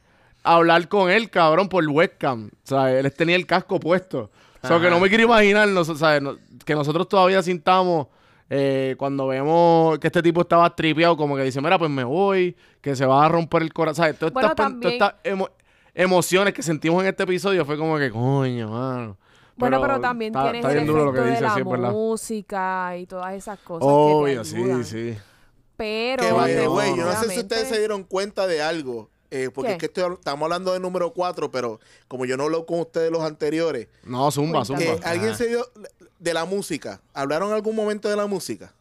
hablar con él, cabrón, por webcam. ¿Sabes? Él tenía el casco puesto. O sea, que no me quiero imaginar nos- ¿sabes? No- que nosotros todavía sintamos eh, cuando vemos que este tipo estaba tripeado, como que dice, mira, pues me voy, que se va a romper el corazón. ¿Sabes? Todas Bueno, estas, también- estas emo- emociones que sentimos en este episodio fue como que, coño, mano. Bueno, pero, también está- tienes está el efecto lo que de dice, la sí, es verdad. música y todas esas cosas Obvio, que te sí, sí. Pero Que way, no, yo no sé si ustedes se dieron cuenta de algo. eh, porque ¿Qué? es que estoy- estamos hablando de número 4, pero como yo no hablo con ustedes los anteriores, No, zumba, zumba. alguien se dio de la música. ¿Hablaron en algún momento de la música?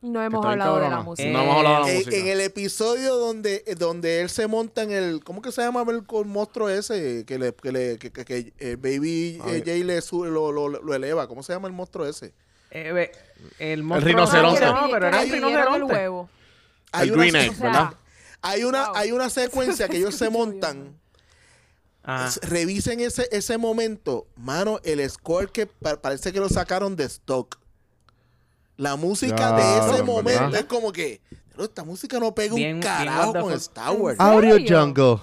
No hemos hablado de la música. No hemos hablado de la música. en el episodio donde, donde él se monta en el. ¿Cómo que se llama el, el monstruo ese? Que le, que le, que, que- que, eh, Baby eh, Jay le sube, lo, lo, lo eleva. ¿Cómo se llama el monstruo ese? Eh, el, monstruo- rinoceronte. No, pero era el el rinoceronte. huevo. Hay El una, Green Egg, O sea, ¿verdad? hay una, Wow. hay una secuencia que ellos se montan. S- Revisen ese, ese momento. Mano, el score que pa- parece que lo sacaron de stock. La música de ese en momento verdad. es como que. "Pero esta música no pega Bien- un carajo con. Star Wars. ¿En Audio? Jungle.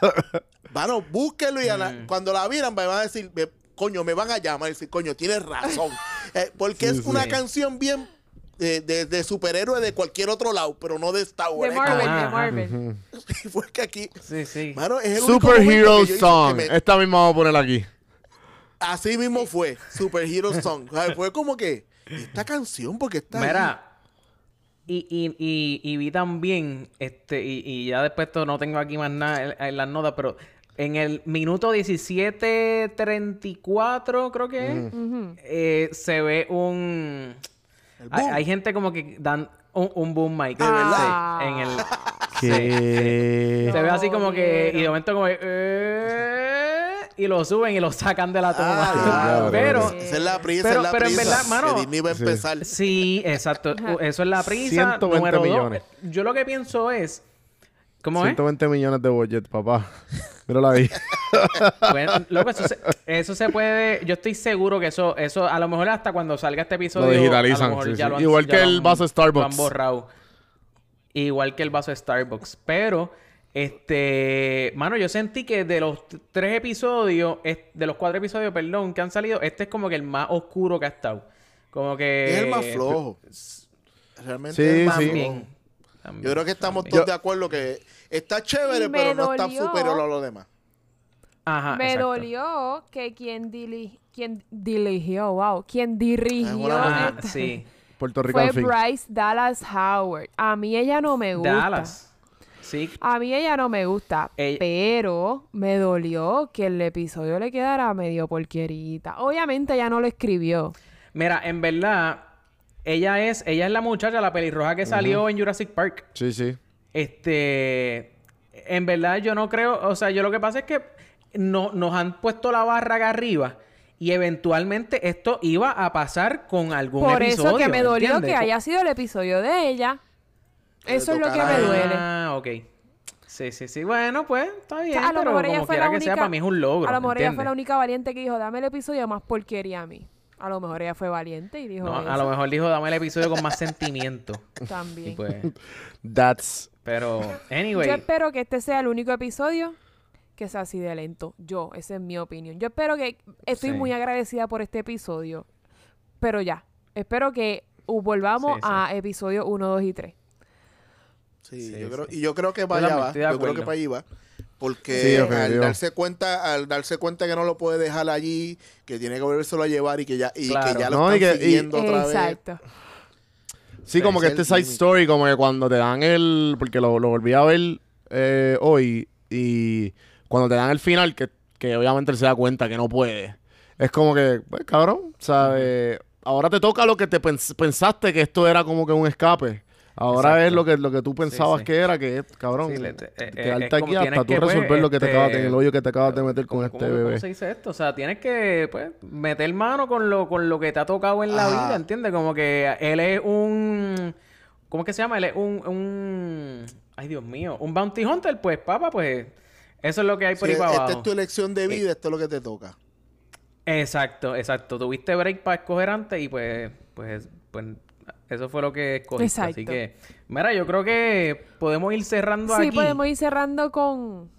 Mano, búsquenlo y Mm. cuando la vieran me van a decir, me- coño, me van a llamar y decir, coño, tienes razón. Eh, porque Sí, es una canción bien de, de, de superhéroe de cualquier otro lado, pero no de Star De Wars. Es Marvel, de. Marvel. fue que aquí, Sí, sí. mano, es el único Super momento que Hero yo hice Song. que me- Esta misma vamos a poner aquí. Así mismo fue, Super Hero Song. O sea, fue como que, esta canción, porque está ahí? Mira, y, y, y, y vi también, este, y, y ya después esto no tengo aquí más nada en, en las notas, pero en el minuto 17.34, creo que es, Ujú. eh, se ve un... Hay, gente como que dan un, un boom mic. De verdad. Sí, en el... Que... Se ve así como que... Y de momento como que... eh, y lo suben y lo sacan de la toma. Ah, pero... sí. Esa es la prisa, pero- es la pero en verdad, mano- Disney va a Sí. empezar. Sí, exacto. Ajá. Eso es la prisa. 120 Número dos, millones. Yo lo que pienso es... ¿Cómo es? 120 millones de budget, papá. Míralo ahí. Bueno, loco, eso se, eso se puede... Yo estoy seguro que eso... eso A lo mejor hasta cuando salga este episodio... Lo a digitalizan, mejor sí, ya sí. lo han- Igual ya que el vaso de Starbucks. Lo han borrado. Igual que el vaso de Starbucks. Pero... Este... Mano, yo sentí que de los tres episodios... De los cuatro episodios, perdón, que han salido... Este es como que el más oscuro que ha estado. Como que... Es el más flojo. Realmente Sí, es el más sí. flojo. También. También, Yo creo que estamos también. todos de acuerdo que está chévere, pero no está superior a lo demás. Ajá, Me exacto. dolió que quien, dili- quien dirigió, wow, quien dirigió esta- sí. Puerto Rico fue Dallas Howard. A mí ella no me gusta. Dallas. Sí. A mí ella no me gusta, Ella- pero me dolió que el episodio le quedara medio porquerita. Obviamente ella no lo escribió. Mira, en verdad, ella es, ella es la muchacha, la pelirroja que salió en Jurassic Park. Sí, sí. Este, en verdad yo no creo, o sea, yo lo que pasa es que no, nos han puesto la barra acá arriba y eventualmente esto iba a pasar con algún Por episodio. eso que me dolió ¿entiendes? que haya sido el episodio de ella. Eso es lo que me duele. Ah, ok. Sí, sí, sí. Bueno, pues está bien, a lo pero mejor ella como fue quiera la que sea, única- para mí es un logro. A lo mejor ella fue la única valiente que dijo, dame el episodio más porquería a mí. A lo mejor ella fue valiente y dijo No, a lo mejor dijo, dame el episodio con más sentimiento. también. Y pues, That's... pero, anyway. Yo espero que este sea el único episodio que sea así de lento. Yo, esa es mi opinión. Yo espero que... Estoy Sí. muy agradecida por este episodio. Pero ya. Espero que volvamos Sí, sí. a episodio 1, 2 y 3. Sí, Sí, yo creo, y yo creo que para allá va. Yo creo que para allí va. Porque Sí, al darse cuenta, al darse cuenta que no lo puede dejar allí, que tiene que volvérselo a llevar y que ya, y Claro. que ya lo No, y están y- siguiendo otra vez. Exacto. Sí, como que este side story, como que cuando te dan el... Porque lo, lo volví a ver eh, hoy y cuando te dan el final, que, que obviamente él se da cuenta que no puede. Es como que, pues cabrón, ¿sabes? Ahora te toca lo que te pens- pensaste que esto era como que un escape. Ahora es Exacto. lo que, lo que tú pensabas sí. que era, que es, cabrón, Sí, le- eh, eh, quedarte es como aquí hasta tú que, pues, resolver lo que te acabas de, este, en el hoyo que te acabas de meter con ¿Cómo- este cómo- bebé. ¿Cómo se dice esto? O sea, tienes que, pues, meter mano con lo, con lo que te ha tocado en la Ajá. vida, ¿entiendes? Como que él es un... ¿Cómo es que se llama? Él es un... un... Ay, Dios mío. Un bounty hunter, pues, papá, pues... Eso es lo que hay por Sí, ahí para esta abajo. es tu elección de vida, esto es lo que te toca. Exacto, exacto. Tuviste break para escoger antes y pues, pues, pues, eso fue lo que escogiste. Así que, mira, yo creo que podemos ir cerrando Sí, aquí. podemos ir cerrando con...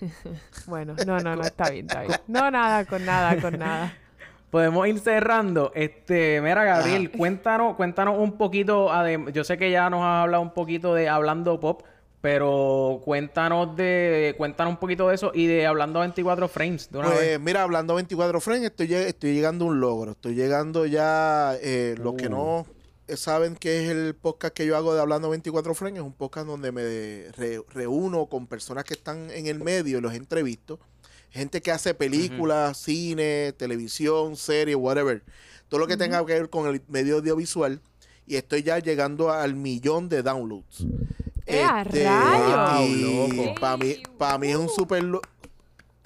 bueno, no, no, no, está bien, está bien. No, nada, con nada, con nada. Podemos ir cerrando. Este, mira, Gabriel, cuéntanos, cuéntanos un poquito. adem- Yo sé que ya nos has hablado un poquito de hablando pop, pero cuéntanos de, cuéntanos un poquito de eso y de hablando 24 frames de una Pues vez. mira, hablando 24 frames, estoy, lleg- estoy llegando a un logro. Estoy llegando ya, eh, los que Uh. no saben que es el podcast que yo hago de Hablando 24 frames, es un podcast donde me re- reúno con personas que están en el medio y los entrevisto. Gente que hace películas, cine, televisión, serie, whatever. Todo lo que tenga que ver con el medio audiovisual. Y estoy ya llegando al millón de downloads. ¡Eh, Este, y para mí, para mí es un super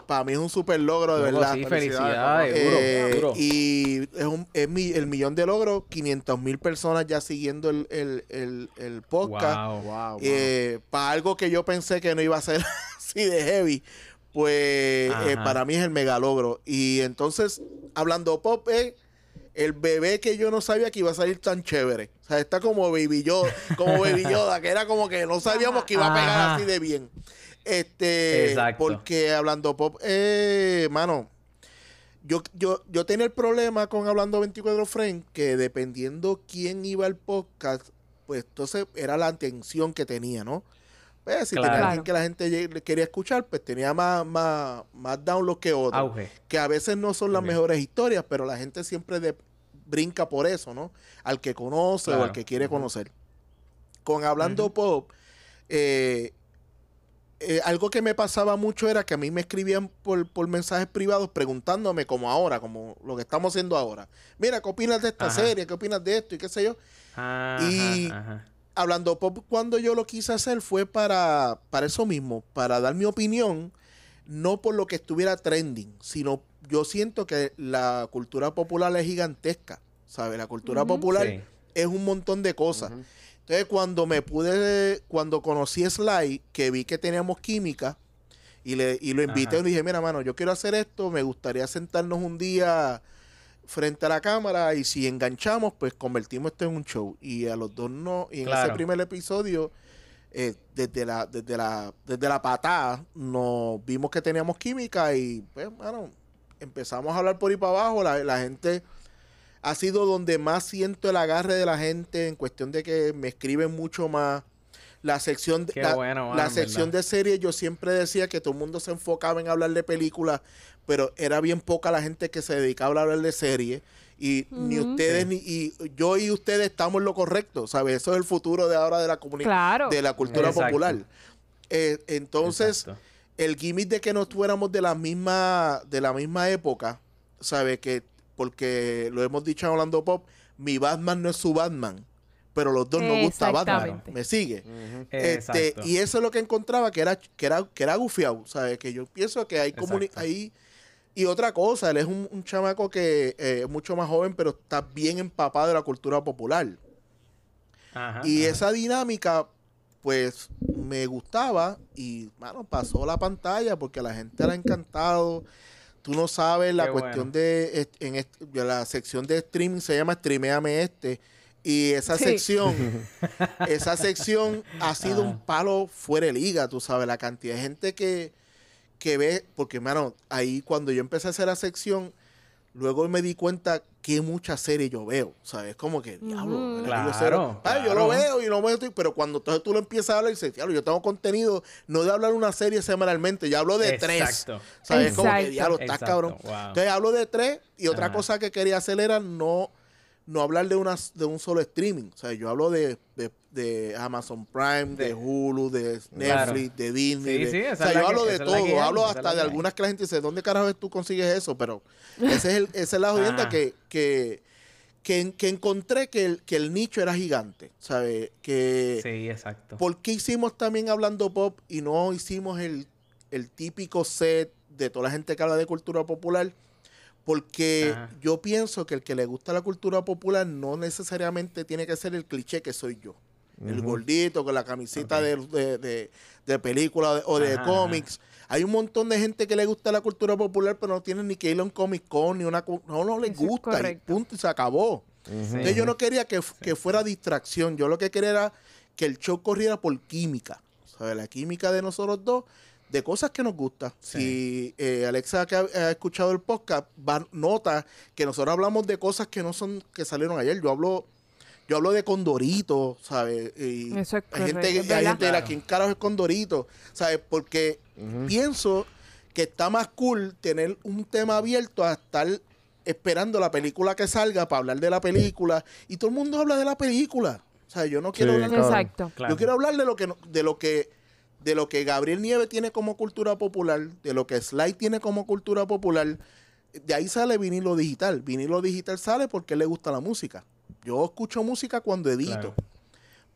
para mí es un super logro de verdad. sí, Felicidades, Eh, duro. Y es, un, es mi- el millón de logros, 500 mil personas ya siguiendo el, el, el, el podcast. Wow. Wow, wow. para algo que yo pensé que no iba a ser así de heavy, pues eh, para mí es el mega logro. Y entonces, hablando pop, es el bebé que yo no sabía que iba a salir tan chévere. O sea, está como Baby Yoda, como Baby Yoda, que era como que no sabíamos que iba a pegar Ajá. así de bien. Este, Exacto. porque hablando pop, eh, mano, yo, yo, yo tenía el problema con Hablando 24 Frames que dependiendo quién iba al podcast, pues entonces era la atención que tenía, ¿no? Pues, si Claro. tenía alguien que la gente quería escuchar, pues tenía más, más, más downloads que otros. Auge. Que a veces no son las mejores historias, pero la gente siempre de- brinca por eso, ¿no? Al que conoce o al que quiere conocer. Con Hablando Pop, eh, eh, algo que me pasaba mucho era que a mí me escribían por, por mensajes privados preguntándome como ahora, como lo que estamos haciendo ahora. Mira, ¿qué opinas de esta Ajá. serie? ¿Qué opinas de esto? Y qué sé yo. Ajá, Y- ajá. Hablando pop, cuando yo lo quise hacer fue para, para eso mismo, para dar mi opinión, no por lo que estuviera trending, sino yo siento que la cultura popular es gigantesca, ¿sabes? La cultura popular Sí. es un montón de cosas. Entonces, cuando me pude, cuando conocí Sly, que vi que teníamos química, y, le, y lo invité Ajá. y le dije, mira, mano, yo quiero hacer esto, me gustaría sentarnos un día frente a la cámara y si enganchamos, pues convertimos esto en un show. Y a los dos no, y en ese primer episodio, eh, desde la, desde la, desde la patada, nos vimos que teníamos química y pues, bueno, empezamos a hablar por ahí para abajo, la, la gente ha sido donde más siento el agarre de la gente en cuestión de que me escriben mucho más. La sección de, la, bueno, sección verdad. de series, yo siempre decía que todo el mundo se enfocaba en hablar de películas, pero era bien poca la gente que se dedicaba a hablar de series. Y ni ustedes, ni y yo y ustedes estamos en lo correcto, ¿sabes? Eso es el futuro de ahora de la comunidad, Claro. de la cultura Exacto. popular. Eh, entonces, Exacto. el gimmick de que no fuéramos de la misma de la misma época, ¿sabe? Que porque lo hemos dicho en Hablando Pop, mi Batman no es su Batman, pero los dos nos gusta Batman. ¿Me sigue? Ujú. Este, y eso es lo que encontraba que era que era que era gufiado, ¿sabes? Que yo pienso que hay ahí y otra cosa, él es un, un chamaco que eh, es mucho más joven, pero está bien empapado de la cultura popular. Ajá, Y ajá. esa dinámica, pues, me gustaba y, bueno, pasó la pantalla porque a la gente le ha encantado. Tú no sabes la Qué cuestión bueno. de, en la sección de streaming se llama Streameame Este. Y esa Sí. sección, esa sección ha sido un Ajá. palo fuera de liga, tú sabes, la cantidad de gente que, que ve, porque, hermano, ahí cuando yo empecé a hacer la sección, luego me di cuenta que muchas series yo veo, ¿sabes? Como que, diablo, Claro, Ah, yo lo veo y no me estoy, pero cuando entonces tú lo empiezas a hablar y dices, diablo, yo tengo contenido, no de hablar una serie semanalmente, yo hablo de tres. Exacto. ¿Sabes? Como que, Exacto. diablo, estás Exacto, cabrón. wow. Entonces hablo de tres y otra Ajá. cosa que quería hacer era no, no hablar de, una, de un solo streaming. O sea, yo hablo de, de, de Amazon Prime, de, De- Hulu, de Claro. Netflix, de Disney. Sí, de- sí, o sea, yo que- hablo de todo. hablo hasta de algunas que la gente dice, ¿dónde carajo tú consigues eso? Pero ese es el, esa es la jodienda Ajá. que, que, que, que encontré que el, que el nicho era gigante, ¿sabes? Que Sí, exacto. ¿Por qué hicimos también hablando pop y no hicimos el, el típico set de toda la gente que habla de cultura popular? Porque Ajá. yo pienso que el que le gusta la cultura popular no necesariamente tiene que ser el cliché que soy yo. El gordito con la camiseta de, de, de- de película de- o de Ajá, cómics. Hay un montón de gente que le gusta la cultura popular, pero no tienen ni que ir a un Comic Con, ni una... No, no les Eso gusta. Y punto, y se acabó. Entonces yo no quería que, que fuera distracción. Yo lo que quería era que el show corriera por química. ¿Sabes? La química de nosotros dos, de cosas que nos gustan. Si eh, Alexa que ha, ha escuchado el podcast, va, nota que nosotros hablamos de cosas que no son, que salieron ayer. Yo hablo, yo hablo de Condorito, ¿sabes? Y Eso es hay gente, correcto, hay gente de la. ¿quién carajo es Condorito? ¿Sabes? Porque pienso que está más cool tener un tema abierto a estar esperando la película que salga para hablar de la película y todo el mundo habla de la película. O sea, yo no quiero Sí, hablar claro. Exacto. Claro. yo quiero hablar de lo que no- de lo que de lo que Gabriel Nieves tiene como cultura popular, de lo que Sly tiene como cultura popular. De ahí sale vinilo digital. Vinilo digital sale porque le gusta la música. Yo escucho música cuando edito. Claro.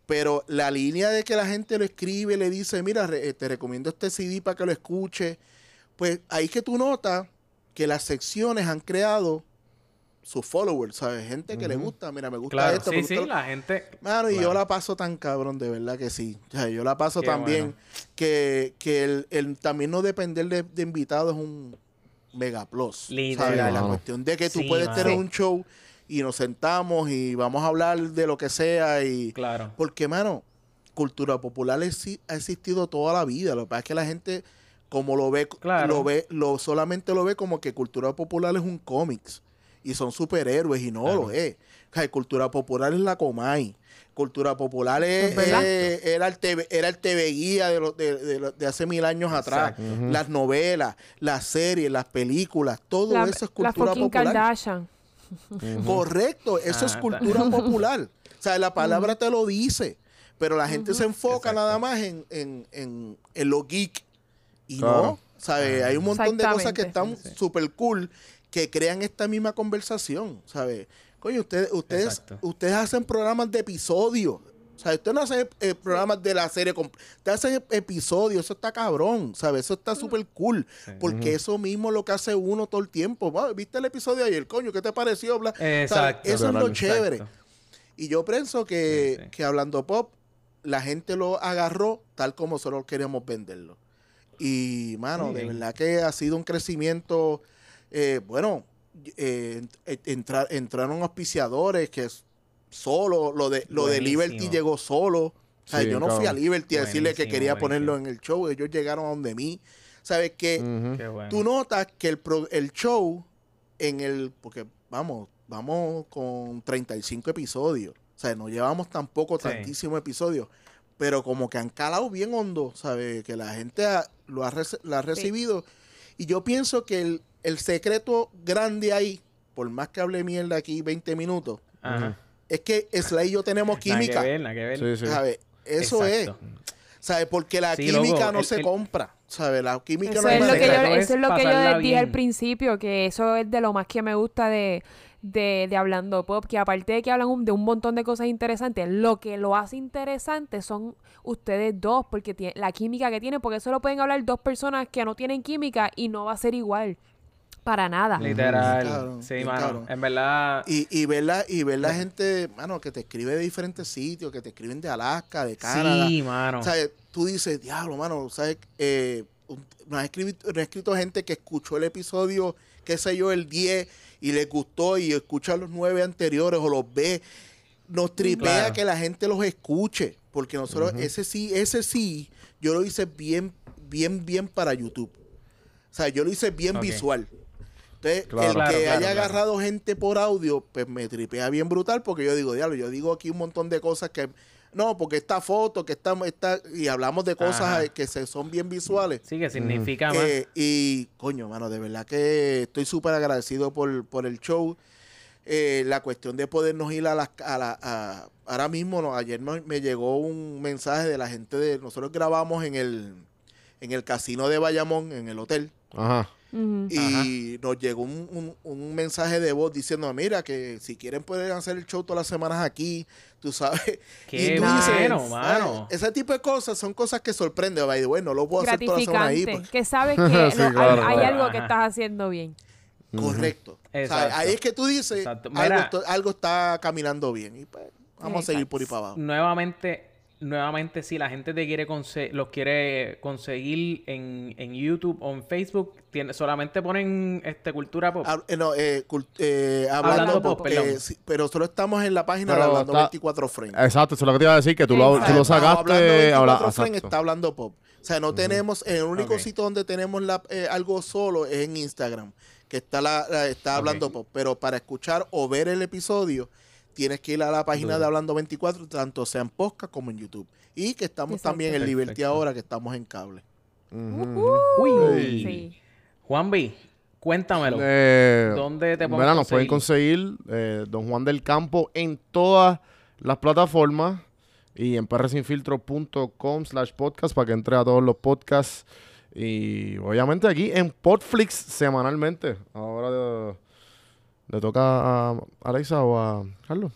Pero la línea de que la gente lo escribe, le dice, mira, re- eh, te recomiendo este CD para que lo escuche, pues ahí que tú notas que las secciones han creado sus followers, ¿sabes? Gente que le gusta, mira, me gusta Claro, esto. sí, me sí, lo- la gente... Mano, y yo la paso tan cabrón, de verdad que sí. O sea, yo la paso Qué tan bien bueno. que, que el, el también no depender de, de invitados es un mega plus. Literal. ¿sabes? La cuestión de que tú Sí, puedes mano. tener un show y nos sentamos y vamos a hablar de lo que sea y... Claro. Porque, mano, cultura popular ha existido toda la vida. Lo que pasa es que la gente, como lo ve, Claro. lo ve, lo solamente lo ve como que cultura popular es un cómics y son superhéroes y no Claro. lo es. O sea, cultura popular es la Comay. Cultura popular es, es- era, el TV, era el TV guía de, lo- de, de de hace mil años atrás. Exacto. Las novelas, las series, las películas, todo La, eso es la cultura fucking popular. Kardashian. Correcto, eso es Ah, cultura popular. O sea, la palabra te lo dice, pero la gente se enfoca Exacto. nada más en, en, en, en lo geek. Y Claro. no, ¿sabes? Ah. Hay un montón de cosas que están Sí, sí. súper cool que crean esta misma conversación, ¿sabes? Coño, ustedes, ustedes, Exacto. ustedes hacen programas de episodios. O sea, ustedes no hacen eh, programas de la serie, comp- ustedes hacen ep- episodios, eso está cabrón, ¿sabes? Eso está súper cool, Sí. porque eso mismo es lo que hace uno todo el tiempo. ¿Viste el episodio de ayer, coño? ¿Qué te pareció? Bla-. Exacto. Eso es lo Exacto. chévere. Y yo pienso que, Sí, sí. que hablando pop, la gente lo agarró tal como nosotros queríamos venderlo. Y, mano, de verdad que ha sido un crecimiento, eh, bueno, eh, entra- entraron auspiciadores que es solo, lo de, lo de. Liberty llegó solo. O sea, Sí, yo no fui a. Liberty a decirle que Buenísimo, quería ponerlo en el show, ellos llegaron a donde mí. ¿Sabes que Ujú. Qué bueno. Tú notas que el, pro- el show en el, porque vamos, vamos con 35 episodios, o sea, no llevamos tampoco Sí. tantísimos episodios, pero como que han calado bien hondo, ¿sabes? Que la gente ha- lo ha, lo ha recibido. Y yo pienso que el, el secreto grande ahí, por más que hable mierda aquí 20 minutos, Ajá. Es que Sly y yo tenemos Nada que química, ver, nada que ver. Sí, sí. ¿sabes? Eso Exacto. es, ¿sabes? Porque la Sí, química loco, no el- se el- compra, ¿sabes? La química Eso no es, lo que yo, eso es lo que yo dije al principio, que eso es de lo más que me gusta de, de, de Hablando Pop, que aparte de que hablan un- de un montón de cosas interesantes, lo que lo hace interesante son ustedes dos, porque tie- la química que tienen, porque eso lo pueden hablar dos personas que no tienen química y no va a ser igual. Para nada. Literal. Sí, mano. cabrón. En verdad. Y, y ver la, y ver la gente, mano, que te escribe de diferentes sitios, que te escriben de Alaska, de Canadá. Sí, mano. O sea, tú dices, diablo, mano, ¿sabes? Eh, un- nos, ha escrito, escrito gente que escuchó el episodio, qué sé yo, el 10 y les gustó y escucha los nueve anteriores o los ve. Nos tripea Claro. que la gente los escuche, porque nosotros, ese sí, ese sí, yo lo hice bien, bien, bien para YouTube. O sea, yo lo hice bien visual. Entonces, Claro. el Claro, que claro, haya claro. agarrado gente por audio, pues me tripea bien brutal, porque yo digo, diablo, yo digo aquí un montón de cosas que, no, porque esta foto, que está, está y hablamos de cosas Ajá. que se, son bien visuales. Sí, que significa más. Eh, y, coño, mano, de verdad que estoy súper agradecido por, por el show. Eh, la cuestión de podernos ir a las... A la, a- ahora mismo, no, ayer no- me llegó un mensaje de la gente de... Nosotros grabamos en el, en el casino de Bayamón, en el hotel. Ajá. Ujú. Y nos llegó un, un- un mensaje de voz diciendo, mira, que si quieren pueden hacer el show todas las semanas aquí, tú sabes. Qué y tú bueno, "Ay, mano. Ese tipo de cosas son cosas que sorprenden. by the way, no lo puedo hacer todas las semanas ahí. Pues. Que sabes que Sí, lo- hay- claro, hay, claro. algo que Ajá. estás haciendo bien. Correcto. O sea, Exacto. ahí es que tú dices, Exacto. algo, algo está caminando bien. Y pues, vamos a seguir por ahí para abajo. Nuevamente, nuevamente, si la gente te quiere los quiere conseguir en, en YouTube o en Facebook, tiene, solamente ponen este cultura pop. Hab- eh, no, eh, cult- eh, hablando, Hablando pop, pop, perdón. eh, sí, pero solo estamos en la página Pero de Hablando está- 24 frames. Exacto, eso es lo que te iba a decir, que tú lo, tú lo sacaste. Hablando 24 habla- frames exacto. está hablando pop. O sea, no tenemos, el único sitio donde tenemos la- eh, algo solo es en Instagram, que está la, la- está hablando pop. Pero para escuchar o ver el episodio, tienes que ir a la página Duro. de Hablando 24, tanto sea en podcast como en YouTube. Y que estamos Exacto. también en Liberty Perfecto. ahora, que estamos en cable. Ujú. Uy. Sí. Juan B, cuéntamelo. Eh, ¿Dónde te podemos Mira, nos pueden conseguir? eh, Don Juan del Campo en todas las plataformas y en prsinfiltro.com slash podcast para que entre a todos los podcasts y obviamente aquí en Podflix semanalmente. Ahora eh, le toca a Alexa o a Carlos.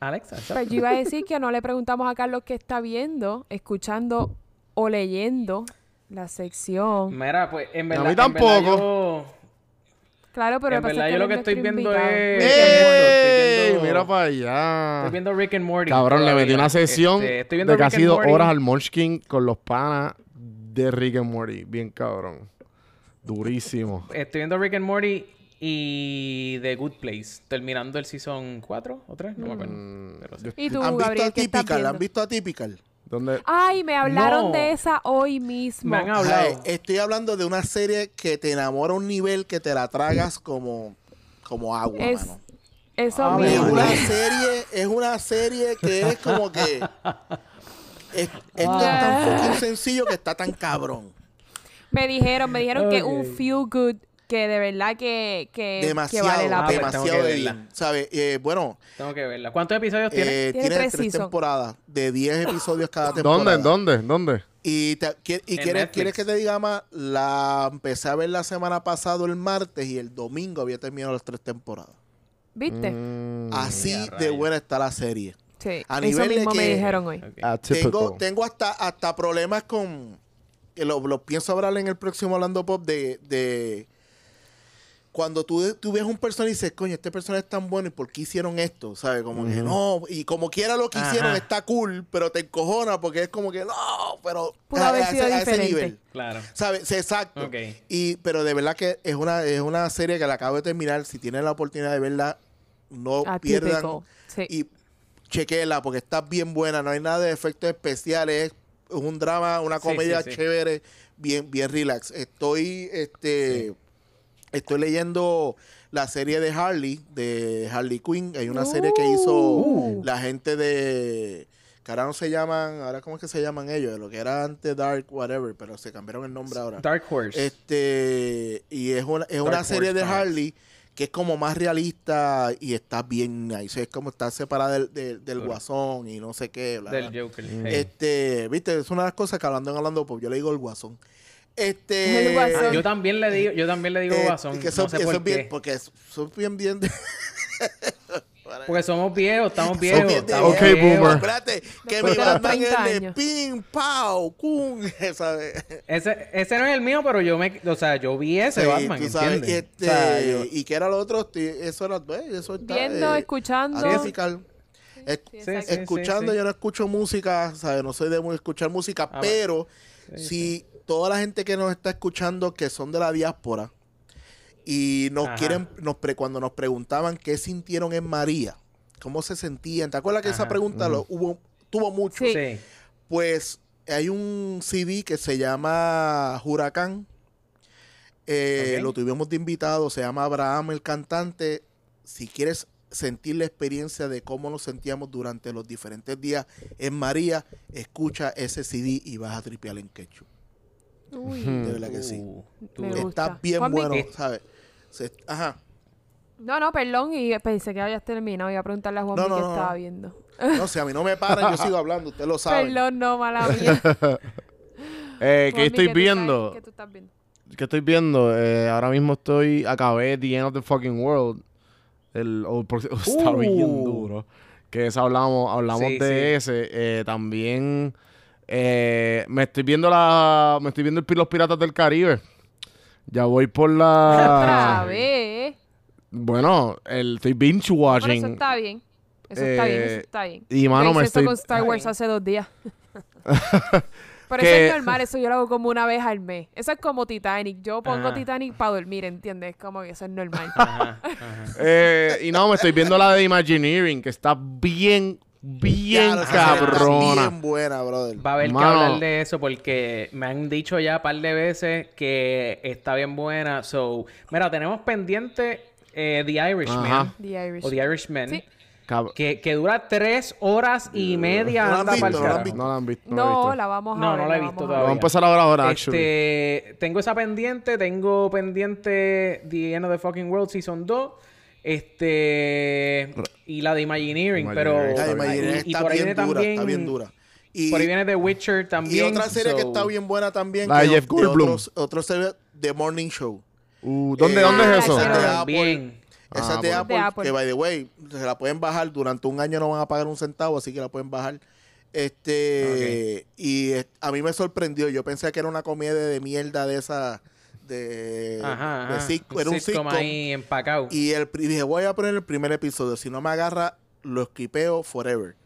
Alexa. Pues yo iba a decir que no le preguntamos a Carlos qué está viendo, escuchando o leyendo la sección. Mira, pues en A verdad. mí en verdad tampoco. yo- Claro, pero En verdad, que yo lo que estoy viendo invitado. es- Mira para allá. Estoy viendo Rick and Morty. Cabrón, le metí una sesión Este, estoy viendo de casi dos horas al Munchkin con los panas de Rick and Morty. Bien cabrón. Durísimo. Estoy viendo Rick and Morty y The Good Place. Terminando el season 4 o 3, no me acuerdo. Mm, Pero sí. ¿Y tú, ¿Han visto Gabriel, qué estás Atypical? ¿Han visto Atypical? ¿Dónde? Ay, me hablaron No. de esa hoy mismo. Me han hablado. Ay, estoy hablando de una serie que te enamora a un nivel que te la tragas como, como agua, Es- mano. Eso Ah, Es mismo. una serie, es una serie que es como que es- esto es tan fucking sencillo que está tan cabrón. Me dijeron, me dijeron que un feel good que de verdad que, que, que Demasiado, vale la Ah, pena. tengo demasiado de bien. ¿Sabes? Eh, bueno, Tengo que verla. ¿Cuántos episodios tiene? eh, Tiene tres temporadas de 10 episodios cada temporada. ¿Dónde? ¿Dónde? ¿Dónde? Y, te- y quieres, quieres que te diga más, la empecé a ver la semana pasada el martes y el domingo había terminado las tres temporadas. ¿Viste? Mm, Así de buena está la serie. Sí. a Eso nivel de mismo me que- dijeron hoy. Atypical. Tengo, tengo hasta, hasta problemas con. lo pienso hablar en el próximo Hablando Pop de. de cuando tú, tú ves un personaje y dices, coño, este personaje es tan bueno y por qué hicieron esto, ¿sabes? Como que no, y como quiera lo que hicieron Ajá. está cool, pero te encojona porque es como que no, pero Pudo a, haber a sido ese, a ese diferente. nivel. Claro. ¿Sabes? Exacto. Ok. Y, pero de verdad que es una, es una serie que la acabo de terminar. Si tienen la oportunidad de verla, no pierdan Atypical. Sí. y chequela porque está bien buena. No hay nada de efectos especiales. Es un drama, una comedia sí, sí. chévere, bien, bien relax. Estoy, este, estoy leyendo la serie de Harley, de Harley Quinn. Hay una serie que hizo Uh. la gente de que ahora no se llaman, ahora cómo es que se llaman ellos, de lo que era antes Dark, whatever, pero se cambiaron el nombre ahora. Dark Horse. Este, y es una, es una serie Horse de. Harley que es como más realista y está bien nice. Es como está separada del, del, del guasón y no sé qué. bla, del bla. Joker. Mm. Este, viste, es una de las cosas que hablando en hablando, pues yo le digo el guasón. Este, El yo también le digo, yo también le digo eh, Guasón. que eso, no sé eso por es bien, qué. porque es- son bien, bien de- Porque somos viejos, estamos viejos. bien estamos Ok, viejos. boomer. Espérate, que mandan 30 el de años. ping, pow, cum, ¿sabes? Ese, ese no es el mío, pero yo me, o sea, yo vi ese Sí, Batman, tú sabes, ¿entiendes? este, O sea, yo- y que era lo otro, eso era, pues, eso está, Viendo, eh, escuchando. Es- Sí, Sí, escuchando, yo no escucho música, ¿sabes? No soy de escuchar música, Ah, pero Sí, si toda la gente que nos está escuchando que son de la diáspora y nos Ajá. quieren, nos pre- cuando nos preguntaban qué sintieron en María, cómo se sentían, ¿te acuerdas que esa pregunta lo hubo, tuvo mucho? Sí. Sí. Pues hay un CD que se llama Huracán. Eh. Lo tuvimos de invitado, se llama Abraham el cantante. Si quieres sentir la experiencia de cómo nos sentíamos durante los diferentes días en María, escucha ese CD y vas a tripear en quechua. Uy. De verdad que sí. Uh, Me gusta. Está bien Juanmi. bueno, Eh. ¿sabes? Se- ajá. No, no, perdón. Y pensé que habías terminado. Iba a preguntarle a Juan No, qué no, no, estaba no. viendo. No sé, a mí no me paran, yo sigo hablando, usted lo sabe. Perdón, no, mala mía. Eh, ¿Qué estoy tú viendo? ¿Qué tú estás viendo? ¿Qué estoy viendo? Eh, ahora mismo estoy... Acabé The End of the Fucking World. El, o por- está bien Uh. duro. Que ese hablamos, hablamos Sí, de ese. Eh, también... eh, me estoy viendo la... Me estoy viendo el Los Piratas del Caribe. Ya voy por Otra la... vez. Bueno, el, estoy binge Bueno, watching. eso está bien. Eso está bien, eso Eh, está bien. y, mano, me estoy- con Star Wars hace dos días. Pero Que- eso es normal, eso yo lo hago como una vez al mes. Eso es como Titanic. Yo pongo Ajá. Titanic para dormir, ¿entiendes? Como que eso es normal. Ajá, ajá. Eh, y no, me estoy viendo la de Imagineering, que está bien, bien Claro, cabrona. Bien buena, brother. Va a haber Mano. que hablar de eso porque me han dicho ya un par de veces que está bien buena. So, mira, tenemos pendiente eh, The Irishman Ajá. The Irish. o The Irishman, Sí. Que, que dura tres horas y media. No la han anda visto, pa'l no la han visto. No la visto. No, vamos a No, ver. no la he vamos visto a Vamos a todavía. empezar ahora, ahora, actually. Este, tengo esa pendiente, tengo pendiente The End of the Fucking World Season 2. Este y la de Imagineering, pero Imagineering. La de y- Imagineering y, está por ahí bien viene dura, también está bien dura. Y, por ahí viene The Witcher también. y otra serie que está bien buena también. La de Jeff Goldblum. Otros, otro serie, The Morning Show. Uh, ¿Dónde, Eh, ¿dónde ah, es eso? Esa. Bien. Ah, de. Apple, De Apple. que by the way, se la pueden bajar. Durante un año no van a pagar un centavo, así que la pueden bajar. Este, y eh, a mí me sorprendió. Yo pensé que era una comedia de mierda de esa, de, Ajá, de ajá. era un sitcom. ahí empacado. Y el, dije, voy a poner el primer episodio. Si no me agarra, lo esquipeo forever.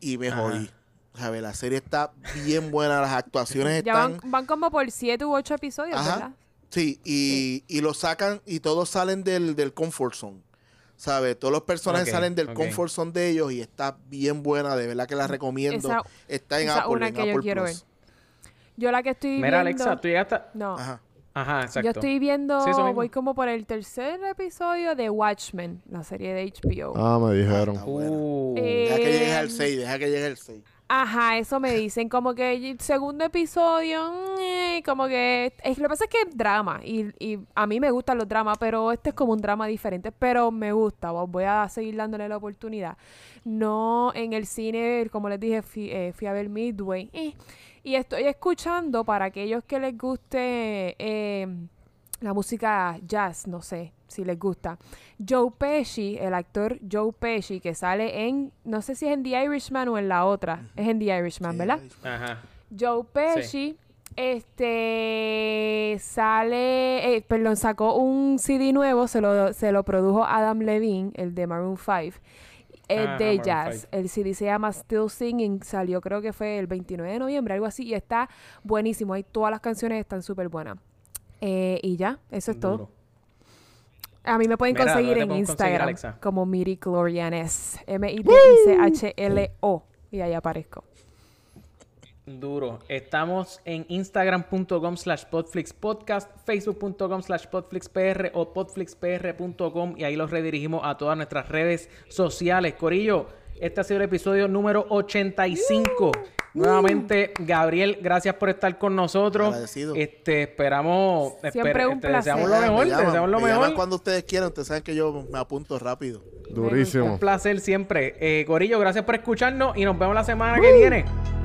Y me Ajá. jodí. ¿Sabes? La serie está bien buena, las actuaciones Ya están... van, van como por siete u ocho episodios, Ajá. ¿verdad? Sí, y, y lo sacan y todos salen del, del comfort zone. ¿Sabes? Todos los personajes salen del ok. comfort zone de ellos y está bien buena. De verdad que la recomiendo. Esa- está en esa Apple, una en que yo quiero Plus. Yo la que estoy Mira, viendo... Alexa, tú llegaste. No. Ajá. Ajá, exacto. Yo estoy viendo, Sí, eso mismo. voy como por el tercer episodio de Watchmen, la serie de HBO. Ah, me dijeron. Buena. Uh, Eh, Deja que llegues al Em, 6, deja que llegue al 6. Ajá, eso me dicen, como que el segundo episodio, mm, como que, es, lo que pasa es que es drama, y, y a mí me gustan los dramas, pero este es como un drama diferente, pero me gusta, vo- voy a seguir dándole la oportunidad. No en el cine, como les dije, fui, eh, fui a ver Midway, eh, y estoy escuchando para aquellos que les guste eh, la música jazz, no sé si les gusta. Joe Pesci, el actor Joe Pesci, que sale en, no sé si es en The Irishman o en la otra, es en The Irishman, ¿verdad? Ajá. Joe Pesci, este, sale, eh, perdón, sacó un CD nuevo, se lo, se lo produjo Adam Levine, el de Maroon 5. Es Ajá, de Maroon jazz. 5. El CD se llama Still Singing. Salió creo que fue el 29 de noviembre, algo así. Y está buenísimo. Ahí todas las canciones están súper buenas. Eh, y ya, eso es todo. A mí me pueden Mira, conseguir ¿dónde en conseguir, Instagram como Miri Glorianes. M-I-D-I-C-H-L-O. Y ahí aparezco. Duro. Estamos en instagram.com slash podflixpodcast, facebook.com slash podflixpr o podflixpr.com y ahí los redirigimos a todas nuestras redes sociales. Corillo, este ha sido el episodio número 85. Nuevamente, Gabriel, gracias por estar con nosotros. Agradecido. Este, esperamos, Siempre un te deseamos placer. lo mejor, Me te deseamos lo me mejor. cuando ustedes quieran. Ustedes saben que yo me apunto rápido. Durísimo. Un placer siempre. Eh, Corillo, gracias por escucharnos y nos vemos la semana que viene.